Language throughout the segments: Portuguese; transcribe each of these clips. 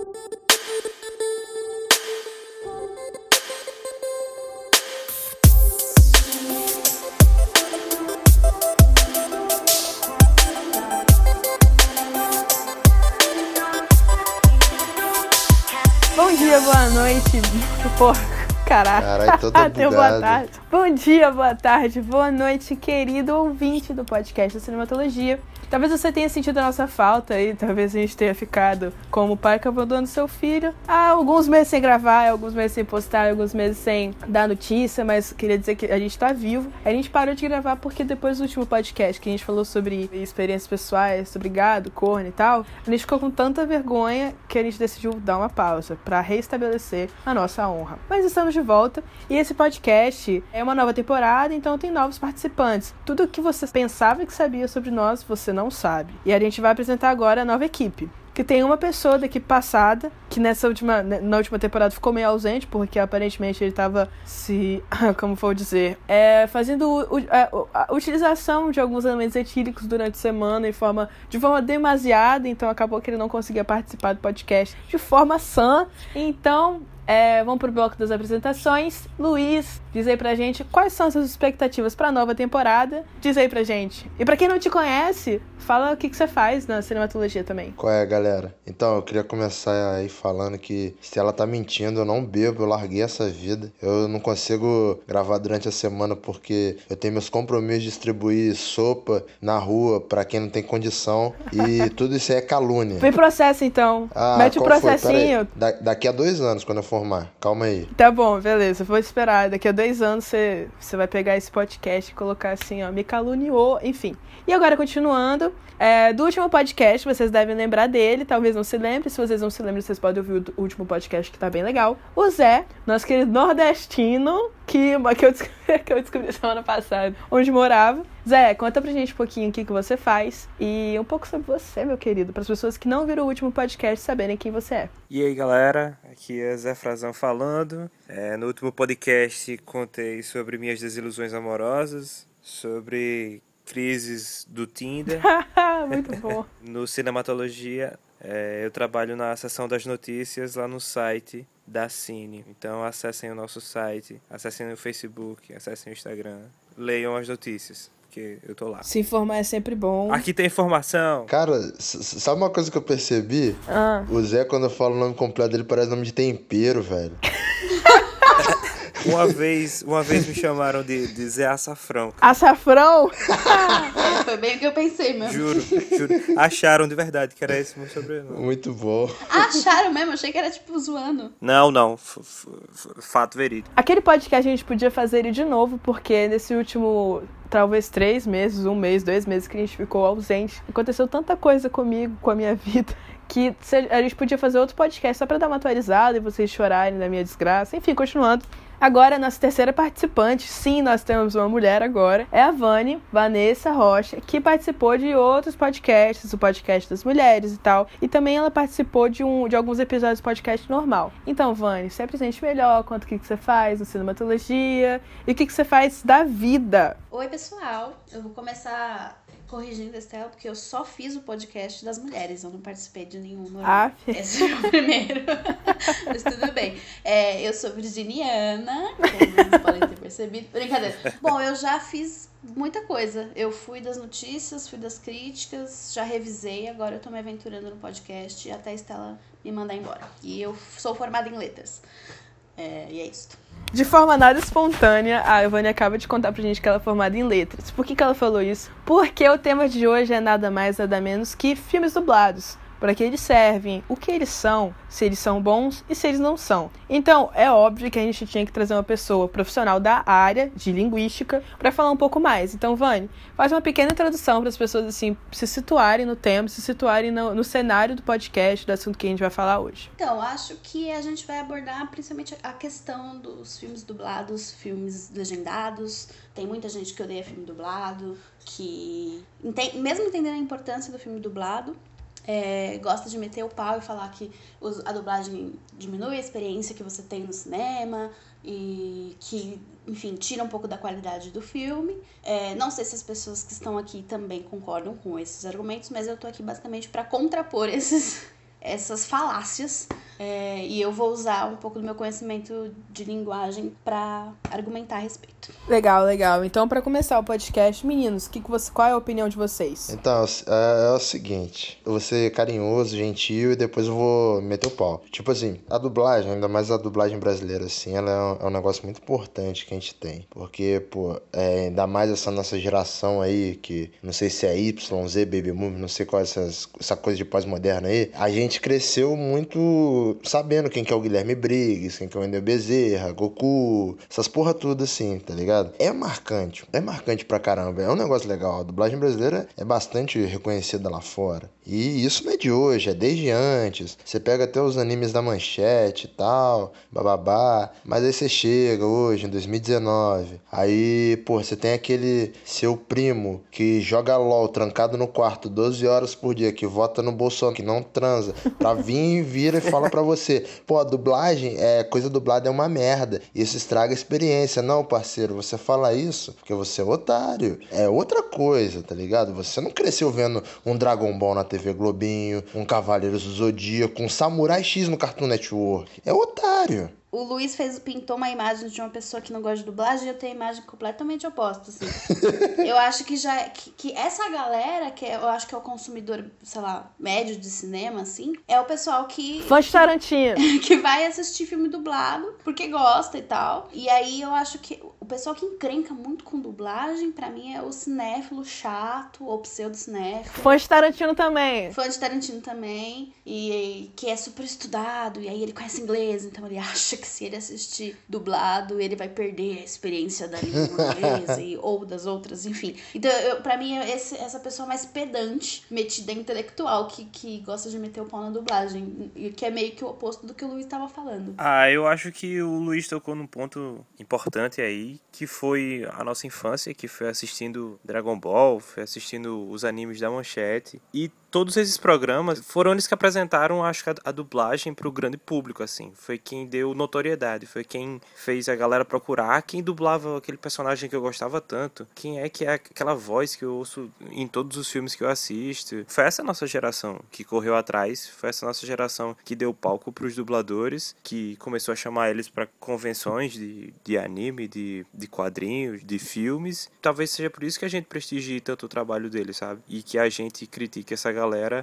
Bom dia, boa noite. Caralho, toda Até boa tarde. Bom dia, boa tarde, boa noite, querido ouvinte do podcast da Cinematologia. Talvez você tenha sentido a nossa falta aí, talvez a gente tenha ficado como pai que abandona seu filho. Há alguns meses sem gravar, alguns meses sem postar, alguns meses sem dar notícia, mas queria dizer que a gente tá vivo. A gente parou de gravar porque depois do último podcast que a gente falou sobre experiências pessoais, sobre gado, corno e tal, a gente ficou com tanta vergonha que a gente decidiu dar uma pausa para reestabelecer a nossa honra. Mas estamos de volta e esse podcast é uma nova temporada, então tem novos participantes. Tudo que você pensava que sabia sobre nós, você não sabe. E a gente vai apresentar agora a nova equipe. Que tem uma pessoa da equipe passada, que nessa última, na última temporada ficou meio ausente, porque aparentemente ele estava se. Como vou dizer? É, fazendo u- a, utilização de alguns elementos etíricos durante a semana em forma, de forma demasiada, então acabou que ele não conseguia participar do podcast de forma sã. Então, é, vamos pro bloco das apresentações. Luiz, diz aí pra gente quais são as suas expectativas pra nova temporada. Diz aí pra gente. E pra quem não te conhece, fala o que, que você faz na cinematologia também. Qual é, galera? Então, eu queria começar aí falando que se ela tá mentindo, eu não bebo, eu larguei essa vida. Eu não consigo gravar durante a semana porque eu tenho meus compromissos de distribuir sopa na rua pra quem não tem condição e tudo isso aí é calúnia. Vem processo então. Ah, Mete o processinho. Da- daqui a dois anos, quando eu formar. Calma aí. Tá bom, beleza. Vou esperar. Daqui a dois anos você, você vai pegar esse podcast e colocar assim, ó, me caluniou, enfim. E agora, continuando, é, do último podcast, vocês devem lembrar dele, talvez não se lembre. Se vocês não se lembram, vocês podem ouvir o último podcast que tá bem legal. O Zé, nosso querido nordestino, que, que, eu, descobri, que eu descobri semana passada, onde morava. Zé, conta pra gente um pouquinho o que, que você faz e um pouco sobre você, meu querido, para as pessoas que não viram o último podcast saberem quem você é. E aí galera, aqui é Zé Frazão falando. É, no último podcast contei sobre minhas desilusões amorosas, sobre crises do Tinder. Muito bom. No Cinematologia, é, eu trabalho na seção das notícias lá no site da Cine. Então acessem o nosso site, acessem o Facebook, acessem o Instagram, leiam as notícias, porque eu tô lá. Se informar é sempre bom. Aqui tem informação. Cara, sabe uma coisa que eu percebi? Ah. O Zé, quando eu falo o nome completo dele, parece nome de tempero, velho. Uma vez, uma vez me chamaram de, de Zé Açafrão. Açafrão? Foi bem o que eu pensei mesmo. Juro, juro. Acharam de verdade que era esse meu sobrenome. Muito bom. Acharam mesmo? Achei que era tipo zoando. Não, não. f- f- f- Fato verídico. Aquele podcast a gente podia fazer ele de novo, porque nesse último, talvez três meses, um mês, dois meses que a gente ficou ausente, aconteceu tanta coisa comigo, com a minha vida, que a gente podia fazer outro podcast só pra dar uma atualizada e vocês chorarem da minha desgraça. Enfim, continuando. Agora, nossa terceira participante, sim, nós temos uma mulher agora, é a Vani, Vanessa Rocha, que participou de outros podcasts, o podcast das mulheres e tal, e também ela participou de, um, de alguns episódios do podcast normal. Então, Vani, se apresente melhor, conta o que, que você faz no Cinematologia e o que, que você faz da vida. Oi, pessoal. Eu vou começar corrigindo a Estela, porque eu só fiz o podcast das mulheres. Eu não participei de nenhum. Ah, Esse é o primeiro. Mas tudo bem. É, eu sou virginiana, como vocês podem ter percebido. Brincadeira. Bom, eu já fiz muita coisa. Eu fui das notícias, fui das críticas, já revisei, agora eu tô me aventurando no podcast até a Estela me mandar embora. E eu sou formada em letras. É, e é isso. De forma nada espontânea, a Ivane acaba de contar pra gente que ela é formada em letras. Por que, que ela falou isso? Porque o tema de hoje é nada mais, nada menos que filmes dublados. Para que eles servem, o que eles são, se eles são bons e se eles não são. Então, é óbvio que a gente tinha que trazer uma pessoa profissional da área de linguística para falar um pouco mais. Então, Vani, faz uma pequena introdução para as pessoas assim se situarem no tema, se situarem no, no cenário do podcast, do assunto que a gente vai falar hoje. Então, acho que a gente vai abordar principalmente a questão dos filmes dublados, filmes legendados. Tem muita gente que odeia filme dublado, que, mesmo entendendo a importância do filme dublado, é, gosta de meter o pau e falar que a dublagem diminui a experiência que você tem no cinema e que, enfim, tira um pouco da qualidade do filme. É, não sei se as pessoas que estão aqui também concordam com esses argumentos, mas eu tô aqui basicamente para contrapor esses, essas falácias é, e eu vou usar um pouco do meu conhecimento de linguagem para argumentar a respeito. Legal, legal. Então, para começar o podcast, meninos, que que você, qual é a opinião de vocês? Então, é, é, o seguinte: eu vou ser carinhoso, gentil e depois eu vou meter o pau. Tipo assim, a dublagem, ainda mais a dublagem brasileira, assim, ela é um, é um negócio muito importante que a gente tem. Porque, pô, é, ainda mais essa nossa geração aí, que não sei se é Y, Z, Baby Boom, não sei qual é essas, essa coisa de pós-moderna aí, a gente cresceu muito sabendo quem que é o Guilherme Briggs, quem que é o Wendel Bezerra, Goku, essas porra tudo assim, tá ligado? É marcante, é marcante pra caramba, é um negócio legal. A dublagem brasileira é bastante reconhecida lá fora. E isso não é de hoje, é desde antes. Você pega até os animes da manchete e tal, bababá. Mas aí você chega hoje, em 2019. Aí, pô, você tem aquele seu primo que joga LOL trancado no quarto 12 horas por dia, que vota no Bolsonaro, que não transa, pra vir, vira e fala pra você: pô, a dublagem, é, coisa dublada é uma merda. Isso estraga a experiência. Não, parceiro, você fala isso porque você é otário. É outra coisa, tá ligado? Você não cresceu vendo um Dragon Ball na TV Globinho, um Cavaleiros do Zodíaco, um Samurai X no Cartoon Network. É otário. O Luiz fez, pintou uma imagem de uma pessoa que não gosta de dublagem e eu tenho a imagem completamente oposta, assim. eu acho que já que, que, essa galera, que é, eu acho que é o consumidor, sei lá, médio de cinema, assim, é o pessoal que. Fã de Tarantino. Que vai assistir filme dublado porque gosta e tal. E aí eu acho que pessoal que encrenca muito com dublagem, para mim, é o cinéfilo chato ou pseudo-cinéfilo. Fã de Tarantino também. Fã de Tarantino também. E, e que é super estudado, e aí ele conhece inglês, então ele acha que se ele assistir dublado, ele vai perder a experiência da língua inglesa e, ou das outras, enfim. Então, eu, pra mim, esse, essa pessoa mais pedante, metida intelectual, que, que gosta de meter o pau na dublagem, e que é meio que o oposto do que o Luiz estava falando. Ah, eu acho que o Luiz tocou num ponto importante aí, que foi a nossa infância, que foi assistindo Dragon Ball, foi assistindo os animes da Manchete, e todos esses programas foram eles que apresentaram, acho que, a, a dublagem para o grande público, assim. Foi quem deu notoriedade, foi quem fez a galera procurar quem dublava aquele personagem que eu gostava tanto, quem é que é aquela voz que eu ouço em todos os filmes que eu assisto. Foi essa nossa geração que correu atrás, foi essa nossa geração que deu palco para os dubladores, que começou a chamar eles para convenções de, de anime, de, de quadrinhos, de filmes. Talvez seja por isso que a gente prestigie tanto o trabalho deles, sabe? E que a gente critique essa galera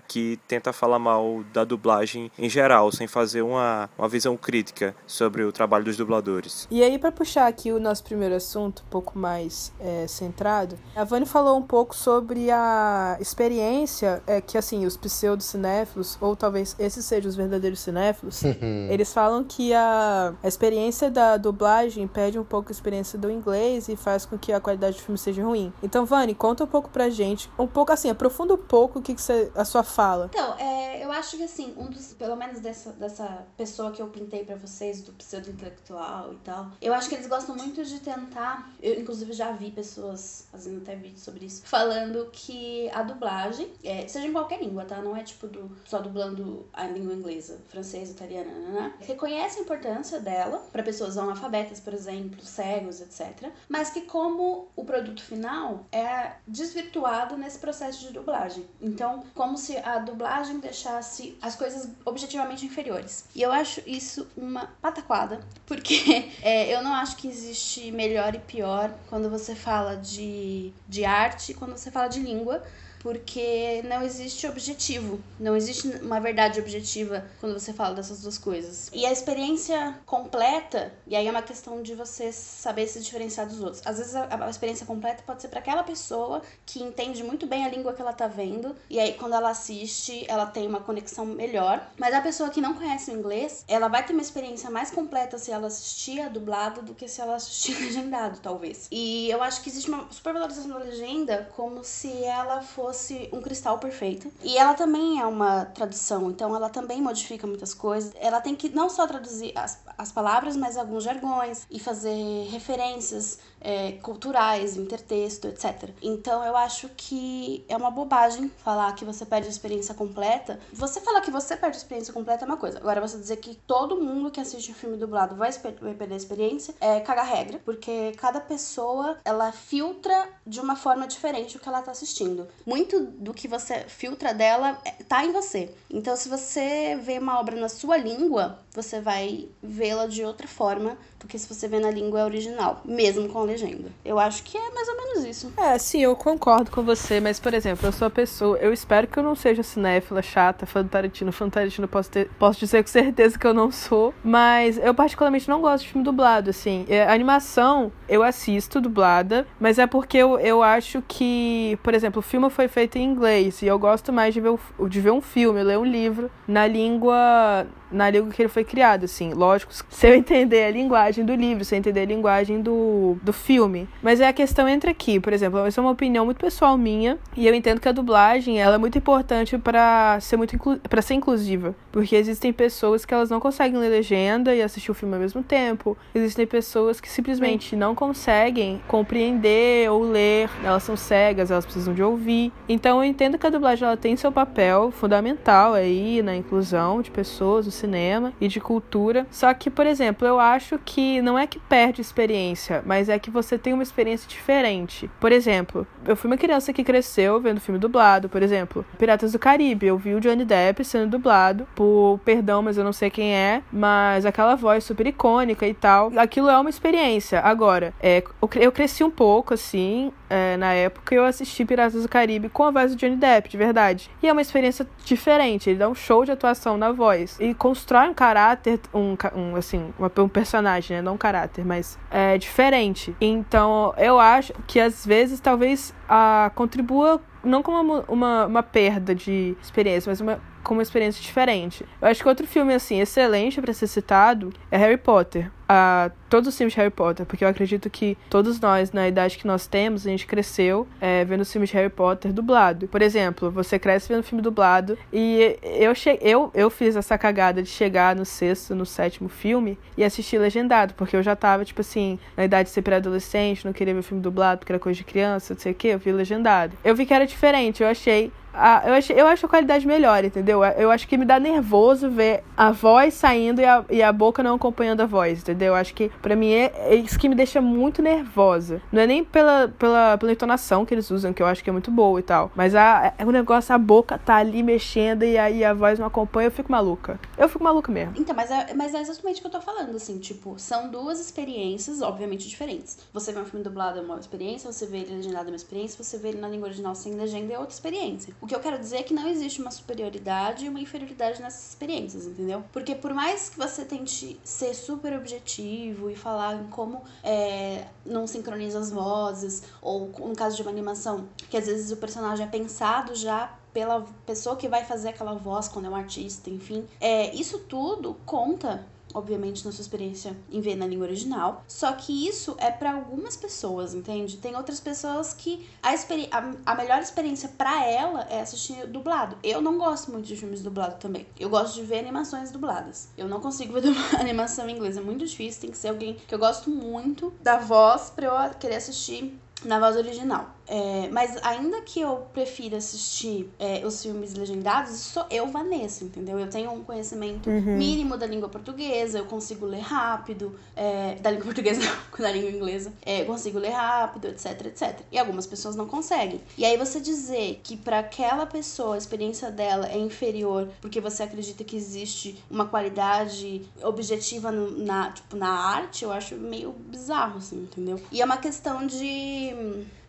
que tenta falar mal da dublagem em geral, sem fazer uma, uma visão crítica sobre o trabalho dos dubladores. E aí, para puxar aqui o nosso primeiro assunto, um pouco mais é, centrado, a Vani falou um pouco sobre a experiência é, que, assim, os pseudo-cinéfilos, ou talvez esses sejam os verdadeiros cinéfilos, eles falam que a, a experiência da dublagem perde um pouco a experiência do inglês e faz com que a qualidade do filme seja ruim. Então, Vani, conta um pouco pra gente, um pouco assim, aprofunda um pouco o que, que você a sua fala? Então, é, eu acho que assim, um dos, pelo menos dessa, dessa pessoa que eu pintei para vocês, do pseudo-intelectual e tal, eu acho que eles gostam muito de tentar. Eu, inclusive, já vi pessoas fazendo até vídeos sobre isso, falando que a dublagem, é, seja em qualquer língua, tá? Não é tipo do, só dublando a língua inglesa, francês, italiana, né, né? reconhece a importância dela para pessoas analfabetas, por exemplo, cegos, etc. Mas que, como o produto final é desvirtuado nesse processo de dublagem. Então, como se a dublagem deixasse as coisas objetivamente inferiores. E eu acho isso uma pataquada, porque é, eu não acho que existe melhor e pior quando você fala de, de arte quando você fala de língua porque não existe objetivo, não existe uma verdade objetiva quando você fala dessas duas coisas. E a experiência completa, e aí é uma questão de você saber se diferenciar dos outros. Às vezes a, a experiência completa pode ser para aquela pessoa que entende muito bem a língua que ela tá vendo, e aí quando ela assiste, ela tem uma conexão melhor. Mas a pessoa que não conhece o inglês, ela vai ter uma experiência mais completa se ela assistir a dublado do que se ela assistir legendado, talvez. E eu acho que existe uma supervalorização da legenda como se ela fosse fosse um cristal perfeito. E ela também é uma tradução, então ela também modifica muitas coisas. Ela tem que não só traduzir as, as palavras, mas alguns jargões e fazer referências é, culturais, intertexto, etc. Então eu acho que é uma bobagem falar que você perde a experiência completa. Você falar que você perde a experiência completa é uma coisa. Agora você dizer que todo mundo que assiste um filme dublado vai, vai perder a experiência é cagar regra, porque cada pessoa ela filtra de uma forma diferente o que ela tá assistindo muito do que você filtra dela é, tá em você. Então, se você vê uma obra na sua língua, você vai vê-la de outra forma do que se você vê na língua original, mesmo com a legenda. Eu acho que é mais ou menos isso. É, sim, eu concordo com você, mas, por exemplo, eu sou a pessoa. Eu espero que eu não seja cinéfila, chata, fã do Tarantino. Fã do Tarantino, posso, ter, posso dizer com certeza que eu não sou. Mas eu, particularmente, não gosto de filme dublado, assim. É, animação, eu assisto dublada, mas é porque eu, eu acho que, por exemplo, o filme foi feito em inglês e eu gosto mais de ver, de ver um filme, ler um livro na língua na língua que ele foi criado, assim. Lógico, se eu entender a linguagem do livro, se eu entender a linguagem do, do filme. Mas é a questão entre aqui, por exemplo, essa é uma opinião muito pessoal minha, e eu entendo que a dublagem, ela é muito importante para ser muito para ser inclusiva, porque existem pessoas que elas não conseguem ler legenda e assistir o filme ao mesmo tempo. Existem pessoas que simplesmente não conseguem compreender ou ler, elas são cegas, elas precisam de ouvir. Então eu entendo que a dublagem ela tem seu papel fundamental aí na inclusão de pessoas, cinema e de cultura. Só que, por exemplo, eu acho que não é que perde experiência, mas é que você tem uma experiência diferente. Por exemplo, eu fui uma criança que cresceu vendo filme dublado, por exemplo, Piratas do Caribe. Eu vi o Johnny Depp sendo dublado por, perdão, mas eu não sei quem é, mas aquela voz super icônica e tal. Aquilo é uma experiência. Agora, é, eu cresci um pouco, assim, é, na época eu assisti Piratas do Caribe com a voz do Johnny Depp, de verdade. E é uma experiência diferente. Ele dá um show de atuação na voz. E constrói um caráter, um, um assim, um personagem, né? Não um caráter, mas é diferente. Então, eu acho que às vezes talvez a contribua não como uma, uma, uma perda de experiência, mas uma com uma experiência diferente. Eu acho que outro filme, assim, excelente para ser citado é Harry Potter. Uh, todos os filmes de Harry Potter, porque eu acredito que todos nós, na idade que nós temos, a gente cresceu é, vendo os filmes de Harry Potter dublado. Por exemplo, você cresce vendo filme dublado e eu, che eu, eu fiz essa cagada de chegar no sexto, no sétimo filme e assistir legendado, porque eu já tava, tipo assim, na idade de ser pré-adolescente, não queria ver filme dublado porque era coisa de criança, não sei o que, eu vi legendado. Eu vi que era diferente, eu achei a, eu, acho, eu acho a qualidade melhor, entendeu? Eu acho que me dá nervoso ver a voz saindo e a, e a boca não acompanhando a voz, entendeu? Eu acho que para mim é, é, isso que me deixa muito nervosa. Não é nem pela, pela, pela entonação que eles usam, que eu acho que é muito boa e tal. Mas a, é o negócio, a boca tá ali mexendo e aí a voz não acompanha, eu fico maluca. Eu fico maluca mesmo. Então, mas é, mas é exatamente o que eu tô falando, assim, tipo, são duas experiências, obviamente, diferentes. Você vê um filme dublado é uma experiência, você vê ele legendado é uma experiência, você vê ele na língua original sem legenda é outra experiência. O que eu quero dizer é que não existe uma superioridade e uma inferioridade nessas experiências, entendeu? Porque por mais que você tente ser super objetivo e falar em como é, não sincroniza as vozes, ou no caso de uma animação, que às vezes o personagem é pensado já pela pessoa que vai fazer aquela voz quando é um artista, enfim. É, isso tudo conta obviamente, na sua experiência em ver na língua original. Só que isso é para algumas pessoas, entende? Tem outras pessoas que a, a, a melhor experiência para ela é assistir dublado. Eu não gosto muito de filmes dublados também. Eu gosto de ver animações dubladas. Eu não consigo ver animação em inglês, é muito difícil. Tem que ser alguém que eu gosto muito da voz para eu querer assistir na voz original. É, mas ainda que eu prefira assistir é, os filmes legendados, sou eu, Vanessa, entendeu? Eu tenho um conhecimento uhum. mínimo da língua portuguesa, eu consigo ler rápido, é, da língua portuguesa, não, da língua inglesa, é, eu consigo ler rápido, etc, etc. E algumas pessoas não conseguem. E aí você dizer que para aquela pessoa a experiência dela é inferior porque você acredita que existe uma qualidade objetiva no, na, tipo, na arte, eu acho meio bizarro, assim, entendeu? E é uma questão de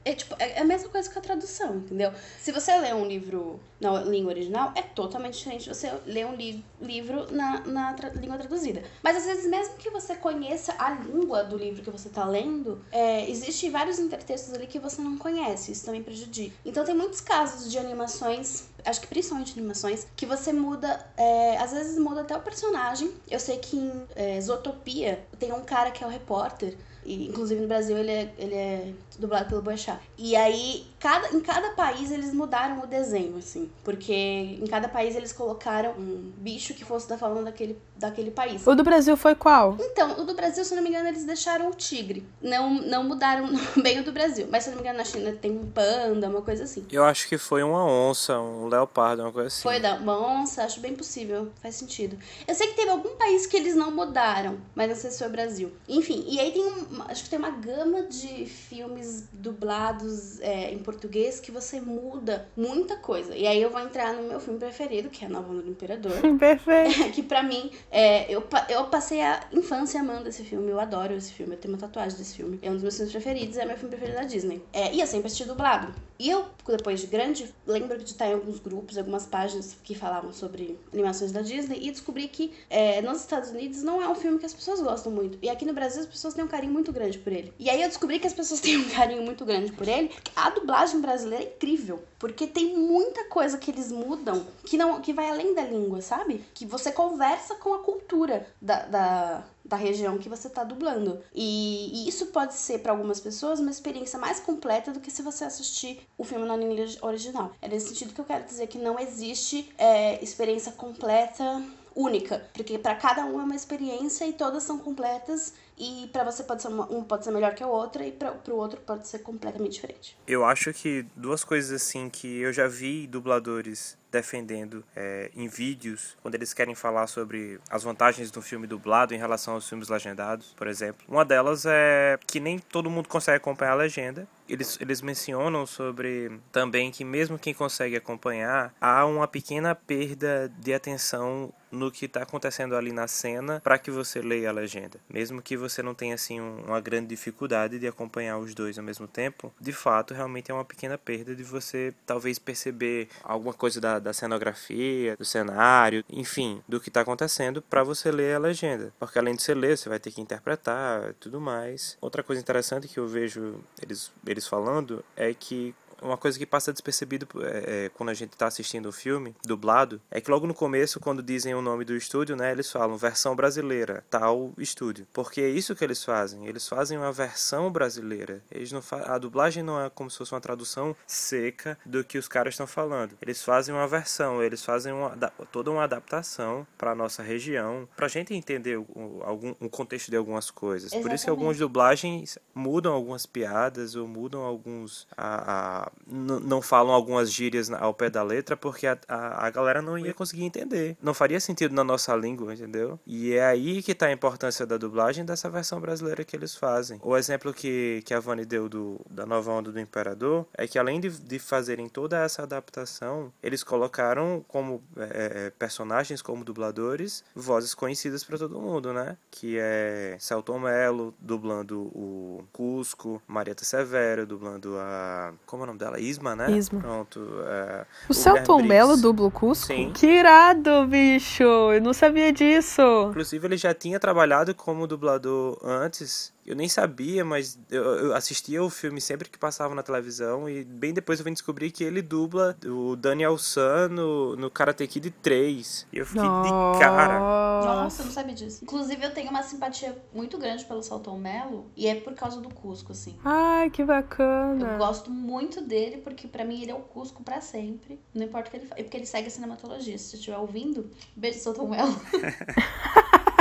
é, tipo, é a mesma coisa que a tradução, entendeu? Se você lê um livro na língua original, é totalmente diferente de você ler um li livro na, na tra língua traduzida. Mas às vezes, mesmo que você conheça a língua do livro que você está lendo, é, existe vários intertextos ali que você não conhece. Isso também prejudica. Então, tem muitos casos de animações, acho que principalmente animações, que você muda, é, às vezes muda até o personagem. Eu sei que em é, Zootopia tem um cara que é o repórter e, inclusive no Brasil ele é, ele é dublado pelo Boechat. E aí, cada, em cada país eles mudaram o desenho, assim. Porque em cada país eles colocaram um bicho que fosse da fauna daquele, daquele país. O do Brasil foi qual? Então, o do Brasil, se eu não me engano, eles deixaram o tigre. Não, não mudaram bem o do Brasil. Mas se eu não me engano, na China tem um panda, uma coisa assim. Eu acho que foi uma onça, um leopardo, uma coisa assim. Foi da onça, acho bem possível. Faz sentido. Eu sei que teve algum país que eles não mudaram, mas não sei se foi o Brasil. Enfim, e aí tem um, acho que tem uma gama de filmes dublados é, em português que você muda muita coisa. E aí eu vou entrar no meu filme preferido, que é A Nova Onda do Imperador. Perfeito. que pra mim, é, eu, eu passei a infância amando esse filme. Eu adoro esse filme. Eu tenho uma tatuagem desse filme. É um dos meus filmes preferidos. É meu filme preferido da Disney. É, e eu sempre assisti dublado. E eu, depois de grande, lembro de estar em alguns grupos, algumas páginas que falavam sobre animações da Disney. E descobri que é, nos Estados Unidos não é um filme que as pessoas gostam muito. E aqui no Brasil as pessoas têm um carinho muito grande por ele. E aí eu descobri que as pessoas têm um carinho muito grande por ele. A dublagem brasileira é incrível. Porque tem muita coisa que eles mudam que não que vai além da língua, sabe? Que você conversa com a cultura da, da, da região que você tá dublando. E, e isso pode ser para algumas pessoas uma experiência mais completa do que se você assistir o filme na língua original. É nesse sentido que eu quero dizer que não existe é, experiência completa única, porque para cada um é uma experiência e todas são completas e para você pode ser uma, um pode ser melhor que a outra e para o outro pode ser completamente diferente. Eu acho que duas coisas assim que eu já vi dubladores defendendo é, em vídeos, quando eles querem falar sobre as vantagens do filme dublado em relação aos filmes legendados, por exemplo. Uma delas é que nem todo mundo consegue acompanhar a legenda. Eles, eles mencionam sobre também que mesmo quem consegue acompanhar, há uma pequena perda de atenção no que está acontecendo ali na cena para que você leia a legenda. Mesmo que você não tenha assim um, uma grande dificuldade de acompanhar os dois ao mesmo tempo, de fato realmente é uma pequena perda de você talvez perceber alguma coisa da, da cenografia, do cenário, enfim, do que está acontecendo para você ler a legenda. Porque além de você ler, você vai ter que interpretar tudo mais. Outra coisa interessante que eu vejo eles, eles falando é que uma coisa que passa despercebido é, é, quando a gente está assistindo o filme dublado é que logo no começo, quando dizem o nome do estúdio, né, eles falam versão brasileira, tal estúdio. Porque é isso que eles fazem. Eles fazem uma versão brasileira. Eles não a dublagem não é como se fosse uma tradução seca do que os caras estão falando. Eles fazem uma versão, eles fazem uma, toda uma adaptação para nossa região, para a gente entender o, algum, o contexto de algumas coisas. Exatamente. Por isso que algumas dublagens mudam algumas piadas ou mudam alguns a, a não falam algumas gírias ao pé da letra porque a, a, a, galera não ia conseguir entender. Não faria sentido na nossa língua, entendeu? E é aí que está a importância da dublagem dessa versão brasileira que eles fazem. O exemplo que, que a Vani deu do, da nova onda do Imperador é que além de, de fazerem toda essa adaptação, eles colocaram como é, personagens, como dubladores, vozes conhecidas para todo mundo, né? Que é Celton Mello dublando o Cusco, Marieta Severo dublando a... Como é o nome dela? Isma, né? Isma. Pronto. É, o, o Celton Mello dubla o Cusco? Sim. Que irado, bicho! Eu não sabia disso. Inclusive, ele já tinha trabalhado como dublador antes. Eu nem sabia, mas eu, eu, assistia o filme sempre que passava na televisão e bem depois eu vim descobrir que ele dubla o Daniel San no, no Karate Kid 3. E eu fiquei Nossa. de cara. Nossa, eu não sabia disso. Inclusive, eu tenho uma simpatia muito grande pelo Salton Mello e é por causa do Cusco, assim. Ai, que bacana. Eu gosto muito dele porque para mim ele é o Cusco para sempre. Não importa o que ele faz. É porque ele segue a cinematologia. Se você estiver ouvindo, beijo, Salton Mello.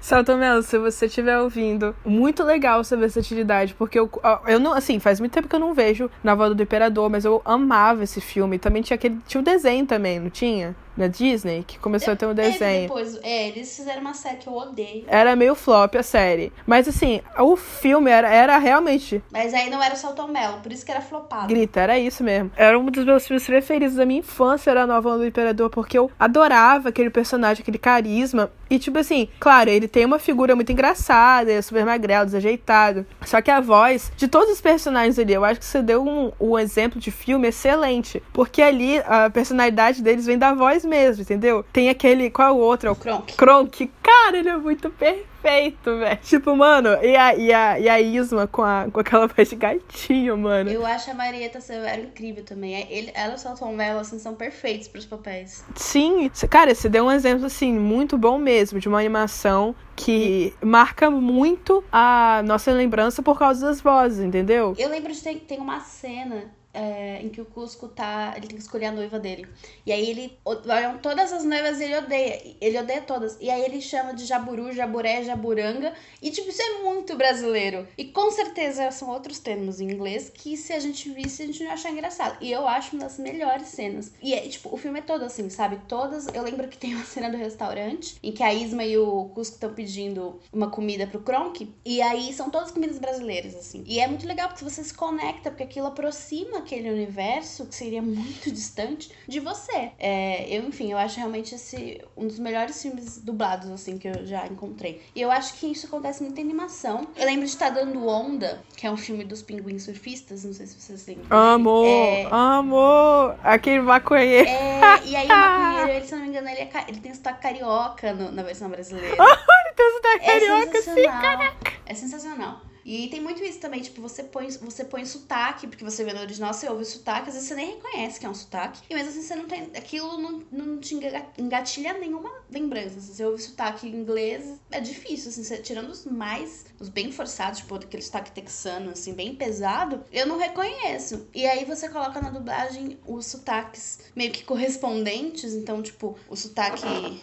Salto Melo, se você estiver ouvindo, muito legal sua versatilidade, porque eu, eu não, assim, faz muito tempo que eu não vejo Na Volta do Imperador, mas eu amava esse filme. Também tinha aquele, tinha o desenho também, não tinha? Na Disney, que começou a ter um desenho. Depois, é, eles fizeram uma série que eu odeio. Era meio flop a série. Mas assim, o filme era, era realmente. Mas aí não era o Salton Mello, por isso que era flopado. Grita, era isso mesmo. Era um dos meus filmes preferidos da minha infância, era a Nova Onda do Imperador, porque eu adorava aquele personagem, aquele carisma. E, tipo assim, claro, ele tem uma figura muito engraçada, ele é super magrelo, desajeitado. Só que a voz de todos os personagens ali, eu acho que você deu um, um exemplo de filme excelente. Porque ali a personalidade deles vem da voz mesmo, entendeu? Tem aquele. Qual é o outro? É o Kronk. Kronk. Cara, ele é muito perfeito, velho. Tipo, mano, e a, e a, e a Isma com, a, com aquela voz de gatinho, mano. Eu acho a Marieta Severo incrível também. Ele, ela e o Salton Mello, assim, são perfeitos pros papéis. Sim, cara, você deu um exemplo, assim, muito bom mesmo, de uma animação que marca muito a nossa lembrança por causa das vozes, entendeu? Eu lembro de ter tem uma cena é, em que o Cusco tá. Ele tem que escolher a noiva dele. E aí ele. Olham todas as noivas ele odeia. Ele odeia todas. E aí ele chama de jaburu, jaburé, jaburanga. E, tipo, isso é muito brasileiro. E com certeza são outros termos em inglês que se a gente visse, a gente não ia achar engraçado. E eu acho uma das melhores cenas. E é, tipo, o filme é todo assim, sabe? Todas. Eu lembro que tem uma cena do restaurante em que a Isma e o Cusco estão pedindo uma comida pro Kronk. E aí são todas comidas brasileiras, assim. E é muito legal porque você se conecta, porque aquilo aproxima aquele universo que seria muito distante de você. É, eu, enfim, eu acho realmente esse um dos melhores filmes dublados, assim, que eu já encontrei. E eu acho que isso acontece muito em animação. Eu lembro de estar dando Onda, que é um filme dos pinguins surfistas, não sei se vocês lembram. Amo! É... Amo! Aquele maconheiro. É, e aí o maconheiro, ele, se não me engano, ele, é, ele tem sotaque carioca no, na versão brasileira. ele tem sotaque É carioca, sim, caraca. É sensacional. E tem muito isso também, tipo, você põe, você põe sotaque, porque você vê no original, você ouve o sotaque, às vezes você nem reconhece que é um sotaque. E mesmo assim você não tem. Aquilo não, não te enga- engatilha nenhuma lembrança. Se você ouve sotaque em inglês, é difícil, assim, você- tirando os mais, os bem forçados, tipo, aquele sotaque texano, assim, bem pesado, eu não reconheço. E aí você coloca na dublagem os sotaques meio que correspondentes, então, tipo, o sotaque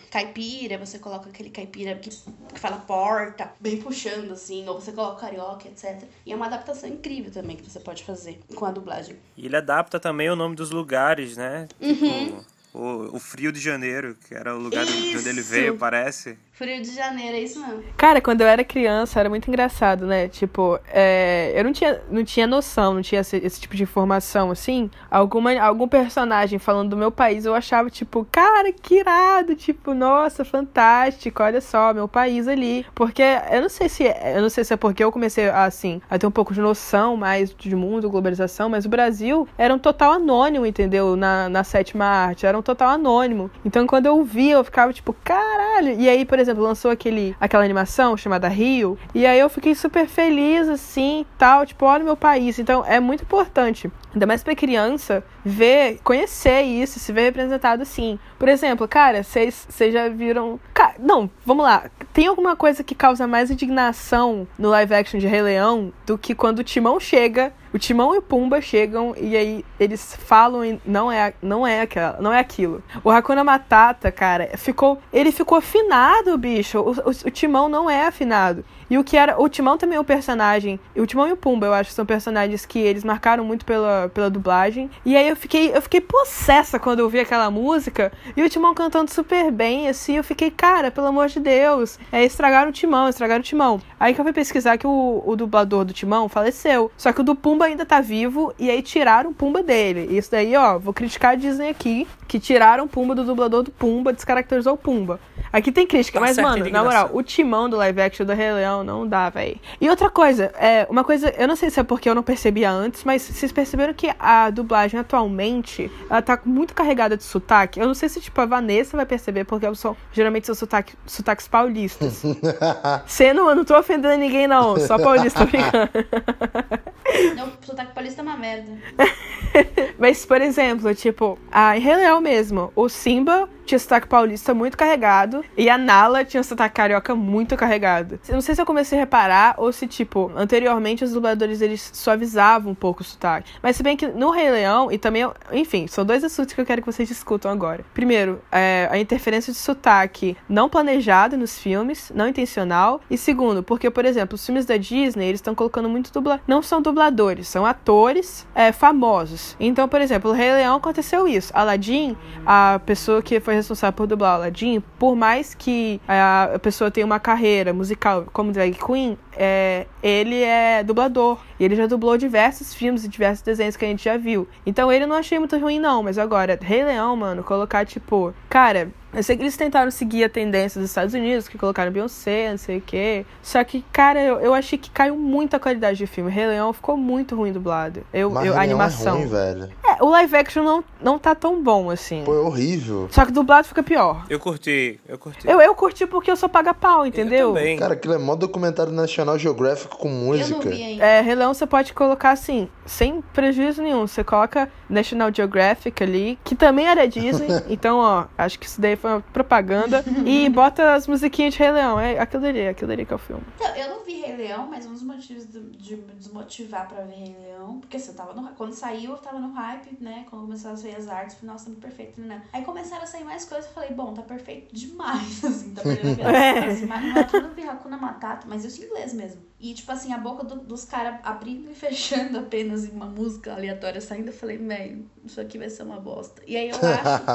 caipira, você coloca aquele caipira que, que fala porta, bem puxando, assim, ou você coloca carioca, etc. E é uma adaptação incrível também que você pode fazer com a dublagem. E ele adapta também o nome dos lugares, né? Uhum. Tipo, o, o Frio de Janeiro, que era o lugar de onde ele veio, parece. Frio de Janeiro, é isso mesmo. Cara, quando eu era criança, era muito engraçado, né? Tipo, é, eu não tinha, não tinha noção, não tinha esse, esse tipo de informação, assim. Alguma, algum personagem falando do meu país, eu achava, tipo, cara, que irado, tipo, nossa, fantástico, olha só, meu país ali. Porque eu não sei se eu não sei se é porque eu comecei, assim, a ter um pouco de noção mais de mundo, globalização, mas o Brasil era um total anônimo, entendeu? Na, na sétima arte, era um total anônimo. Então, quando eu via, eu ficava, tipo, caralho. E aí, por exemplo, lançou aquele, aquela animação chamada Rio, e aí eu fiquei super feliz, assim, tal, tipo, olha o meu país. Então, é muito importante, ainda mais pra criança, ver, conhecer isso, se ver representado assim. Por exemplo, cara, vocês já viram. Não, vamos lá. Tem alguma coisa que causa mais indignação no live action de Rei Leão do que quando o Timão chega, o Timão e o Pumba chegam e aí eles falam e não é, não é aquela, não é aquilo. O Hakuna Matata, cara, ficou, ele ficou afinado, bicho. O, o- o Timão não é afinado. E o que era, o Timão também é um personagem. O Timão e o Pumba, eu acho são personagens que eles marcaram muito pela, pela dublagem. E aí eu fiquei, eu fiquei possessa quando eu vi aquela música e o Timão cantando super bem, assim, eu fiquei, cara, pelo amor de Deus. É, estragaram o Timão, estragaram o Timão. Aí que eu fui pesquisar que o, o dublador do Timão faleceu. Só que o do Pumba ainda tá vivo e aí tiraram o Pumba dele. Isso daí, ó, vou criticar a Disney aqui, que tiraram o Pumba do dublador do Pumba, descaracterizou o Pumba. Aqui tem crítica, Tá mas, mano, na moral, o timão do live action do Rei Leão não dá, véi. E outra coisa, é, uma coisa, eu não sei se é porque eu não percebia antes, mas vocês perceberam que a dublagem atualmente, ela tá muito carregada de sotaque? Eu não sei se, tipo, a Vanessa vai perceber, porque são, geralmente são sotaque, sotaques paulistas. Sendo, eu não tô ofendendo ninguém, não, só paulista, brincando. Não, sotaque paulista é uma merda. Mas, por exemplo, tipo, a Rei Leão mesmo, o Simba tinha sotaque paulista muito carregado e a Nala tinha sotaque carioca muito carregado. Não sei se eu comecei a reparar ou se, tipo, anteriormente os dubladores eles suavizavam um pouco o sotaque. Mas se bem que no Rei Leão, e também, enfim, são dois assuntos que eu quero que vocês discutam agora. Primeiro, é, a interferência de sotaque não planejado nos filmes, não intencional. E segundo, porque, por exemplo, os filmes da Disney, eles estão colocando muito dubla... Não são dubladores, são atores é, famosos. Então, por exemplo, o Rei Leão aconteceu isso. Aladdin, a pessoa que foi responsável por dublar Aladdin, por mais que a a pessoa tenha uma carreira musical como drag queen, é, ele é dublador. E ele já dublou diversos filmes e diversos desenhos que a gente já viu. Então ele não achei muito ruim, não. Mas agora, Rei Leão, mano, colocar tipo. Cara, eu sei que eles tentaram seguir a tendência dos Estados Unidos, que colocaram Beyoncé, não sei o quê. Só que, cara, eu, eu achei que caiu muito a qualidade do filme. Rei Leão ficou muito ruim dublado. Eu, Mas eu, a Leão animação. É ruim, velho. É, o live action não, não tá tão bom assim. Pô, é horrível. Só que dublado fica pior. Eu curti, eu curti. Eu, eu curti porque eu sou paga-pau, entendeu? Eu também. Cara, aquilo é mó documentário National Geographic com Eu não música. vi ainda. É, Rei Leão você pode colocar assim, sem prejuízo nenhum. Você coloca National Geographic ali, que também era Disney. então, ó, acho que isso daí foi uma propaganda. e bota as musiquinhas de Rei Leão. É aquilo ali, aquilo ali que é o filme. Então, eu não vi Rei Leão, mas um dos motivos de, de me desmotivar pra ver Rei Leão, porque assim, eu tava no, quando saiu, eu tava no hype, né? Quando começaram a sair as artes, falei, nossa, tá perfeito, né? Aí começaram a sair mais coisas, eu falei, bom, tá perfeito demais, assim, tá perfeito. É. assim, mas não é tudo vi Hakuna Matata, mas isso em inglês mesmo. E, tipo assim, a boca do- dos caras abrindo e fechando apenas em uma música aleatória saindo, eu falei, velho, isso aqui vai ser uma bosta. E aí eu acho que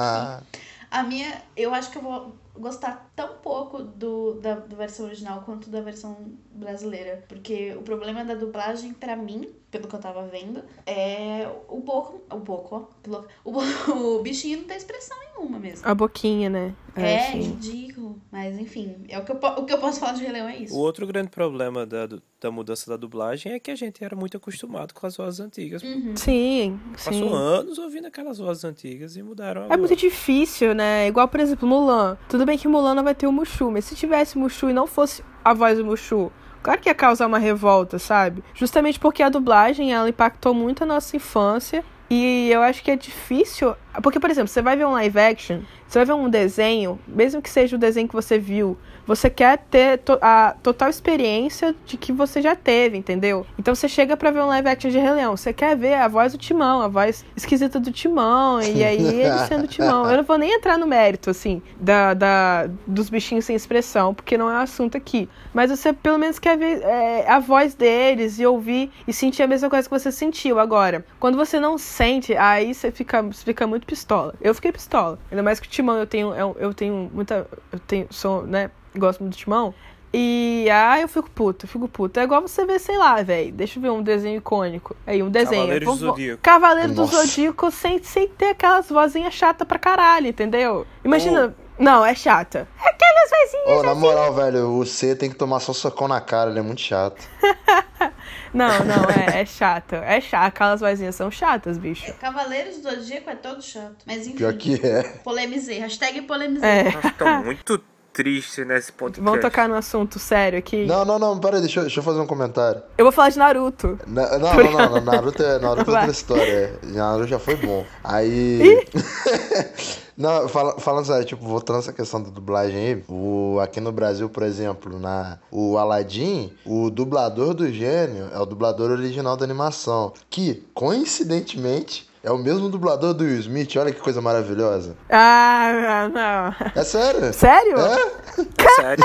a minha, eu acho que eu vou gostar tão pouco do, da, da versão original quanto da versão brasileira. Porque o problema da dublagem, pra mim, pelo que eu tava vendo, é o pouco. O pouco, ó. O, o bichinho não tem expressão nenhuma mesmo. A boquinha, né? É, sim. ridículo. Mas enfim, é o que, eu, o que eu posso falar de Rei Leão é isso. O outro grande problema da, da mudança da dublagem é que a gente era muito acostumado com as vozes antigas. Uhum. Sim, Passou sim. anos ouvindo aquelas vozes antigas e mudaram É agora. muito difícil, né? Igual, por exemplo, Mulan. Tudo bem que Mulan não vai ter o Mushu, mas se tivesse Mushu e não fosse a voz do Mushu, claro que ia causar uma revolta, sabe? Justamente porque a dublagem, ela impactou muito a nossa infância. E eu acho que é difícil. Porque, por exemplo, você vai ver um live action, você vai ver um desenho, mesmo que seja o desenho que você viu, você quer ter to- a total experiência de que você já teve, entendeu? Então você chega pra ver um live action de Rei Leão, você quer ver a voz do Timão, a voz esquisita do Timão, e aí ele sendo Timão. Eu não vou nem entrar no mérito, assim, da, da, dos bichinhos sem expressão, porque não é o assunto aqui. Mas você pelo menos quer ver é, a voz deles e ouvir e sentir a mesma coisa que você sentiu. Agora, quando você não sente, aí você fica, você fica muito pistola. Eu fiquei pistola. Ainda mais que o Timão eu tenho, eu, eu tenho muita. Eu tenho. Sou, né? Gosto muito do Timão. E aí eu fico puta, eu fico puta. É igual você ver, sei lá, velho. Deixa eu ver um desenho icônico. Aí, um desenho. Cavaleiros do Zodíaco. Cavaleiro do Nossa. Zodíaco sem, sem ter aquelas vozinhas chatas pra caralho, entendeu? Imagina. Não, é chata. Aquelas vozinhas. Ô, na moral, velho, o C tem que tomar só socão na cara, ele é muito chato. Não, não, é, é chata. É chata. Aquelas vozinhas são chatas, bicho. Cavaleiros do Zodíaco é todo chato. Mas enfim. Pior que é. Polemizei. Hashtag polemizei. É. Nossa, tô muito triste nesse podcast. Vamos tocar no assunto sério aqui. Não, não, não, pera aí, deixa, eu- deixa eu fazer um comentário. Eu vou falar de Naruto. Na- não, não, não, não, Naruto é, Naruto é Vai. outra história. Naruto já foi bom. Aí. não, fala- falando sério, tipo, voltando essa questão da dublagem aí, o, aqui no Brasil, por exemplo, na, o Aladdin, o dublador do gênio é o dublador original da animação. Que, coincidentemente, é o mesmo dublador do Will Smith. Olha que coisa maravilhosa. Ah, não. É sério? Sério? É? Sério?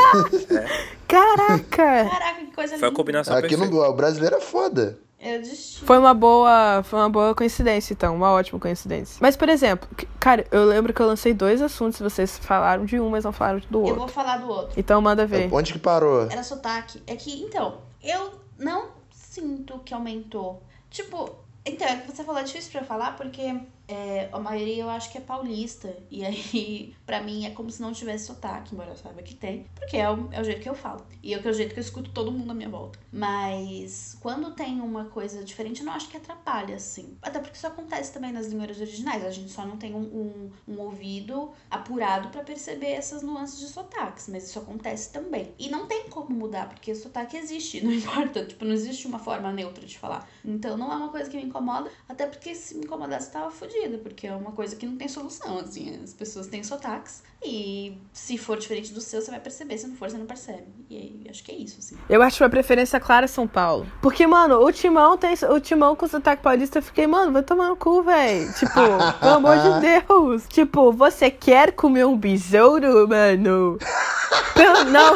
É. Caraca! Caraca, que coisa Foi a linda. combinação Aqui perfeita. no o brasileiro é foda. Eu desisti. Foi uma boa, foi uma boa coincidência, então, uma ótima coincidência. Mas, por exemplo, cara, eu lembro que eu lancei dois assuntos, vocês falaram de um, mas não falaram do Eu outro. vou falar do outro. Então manda ver. Onde que parou? Era sotaque. É que, então, eu não sinto que aumentou. Tipo, então, é que você falou, é difícil pra eu falar, porque é, a maioria eu acho que é paulista. E aí, pra mim, é como se não tivesse sotaque, embora eu saiba que tem. Porque é o, é o jeito que eu falo. E é o jeito que eu escuto todo mundo à minha volta. Mas quando tem uma coisa diferente, eu não acho que atrapalha, assim. Até porque isso acontece também nas línguas originais. A gente só não tem um, um, um ouvido apurado pra perceber essas nuances de sotaques. Mas isso acontece também. E não tem como mudar, porque sotaque existe, não importa. Tipo, não existe uma forma neutra de falar. Então não é uma coisa que me incomoda. Até porque se me incomodasse, tava fodida. Porque é uma coisa que não tem solução, assim. As pessoas têm sotaques. E se for diferente do seu, você vai perceber. Se não for, você não percebe. E aí, acho que é isso, assim. Eu acho a preferência clara São Paulo. Porque, mano, o Timão tem. O Timão com sotaque paulista, eu fiquei, mano, vai tomar no cu, velho. Tipo, pelo amor de Deus. Tipo, você quer comer um besouro, mano? Pelo, não.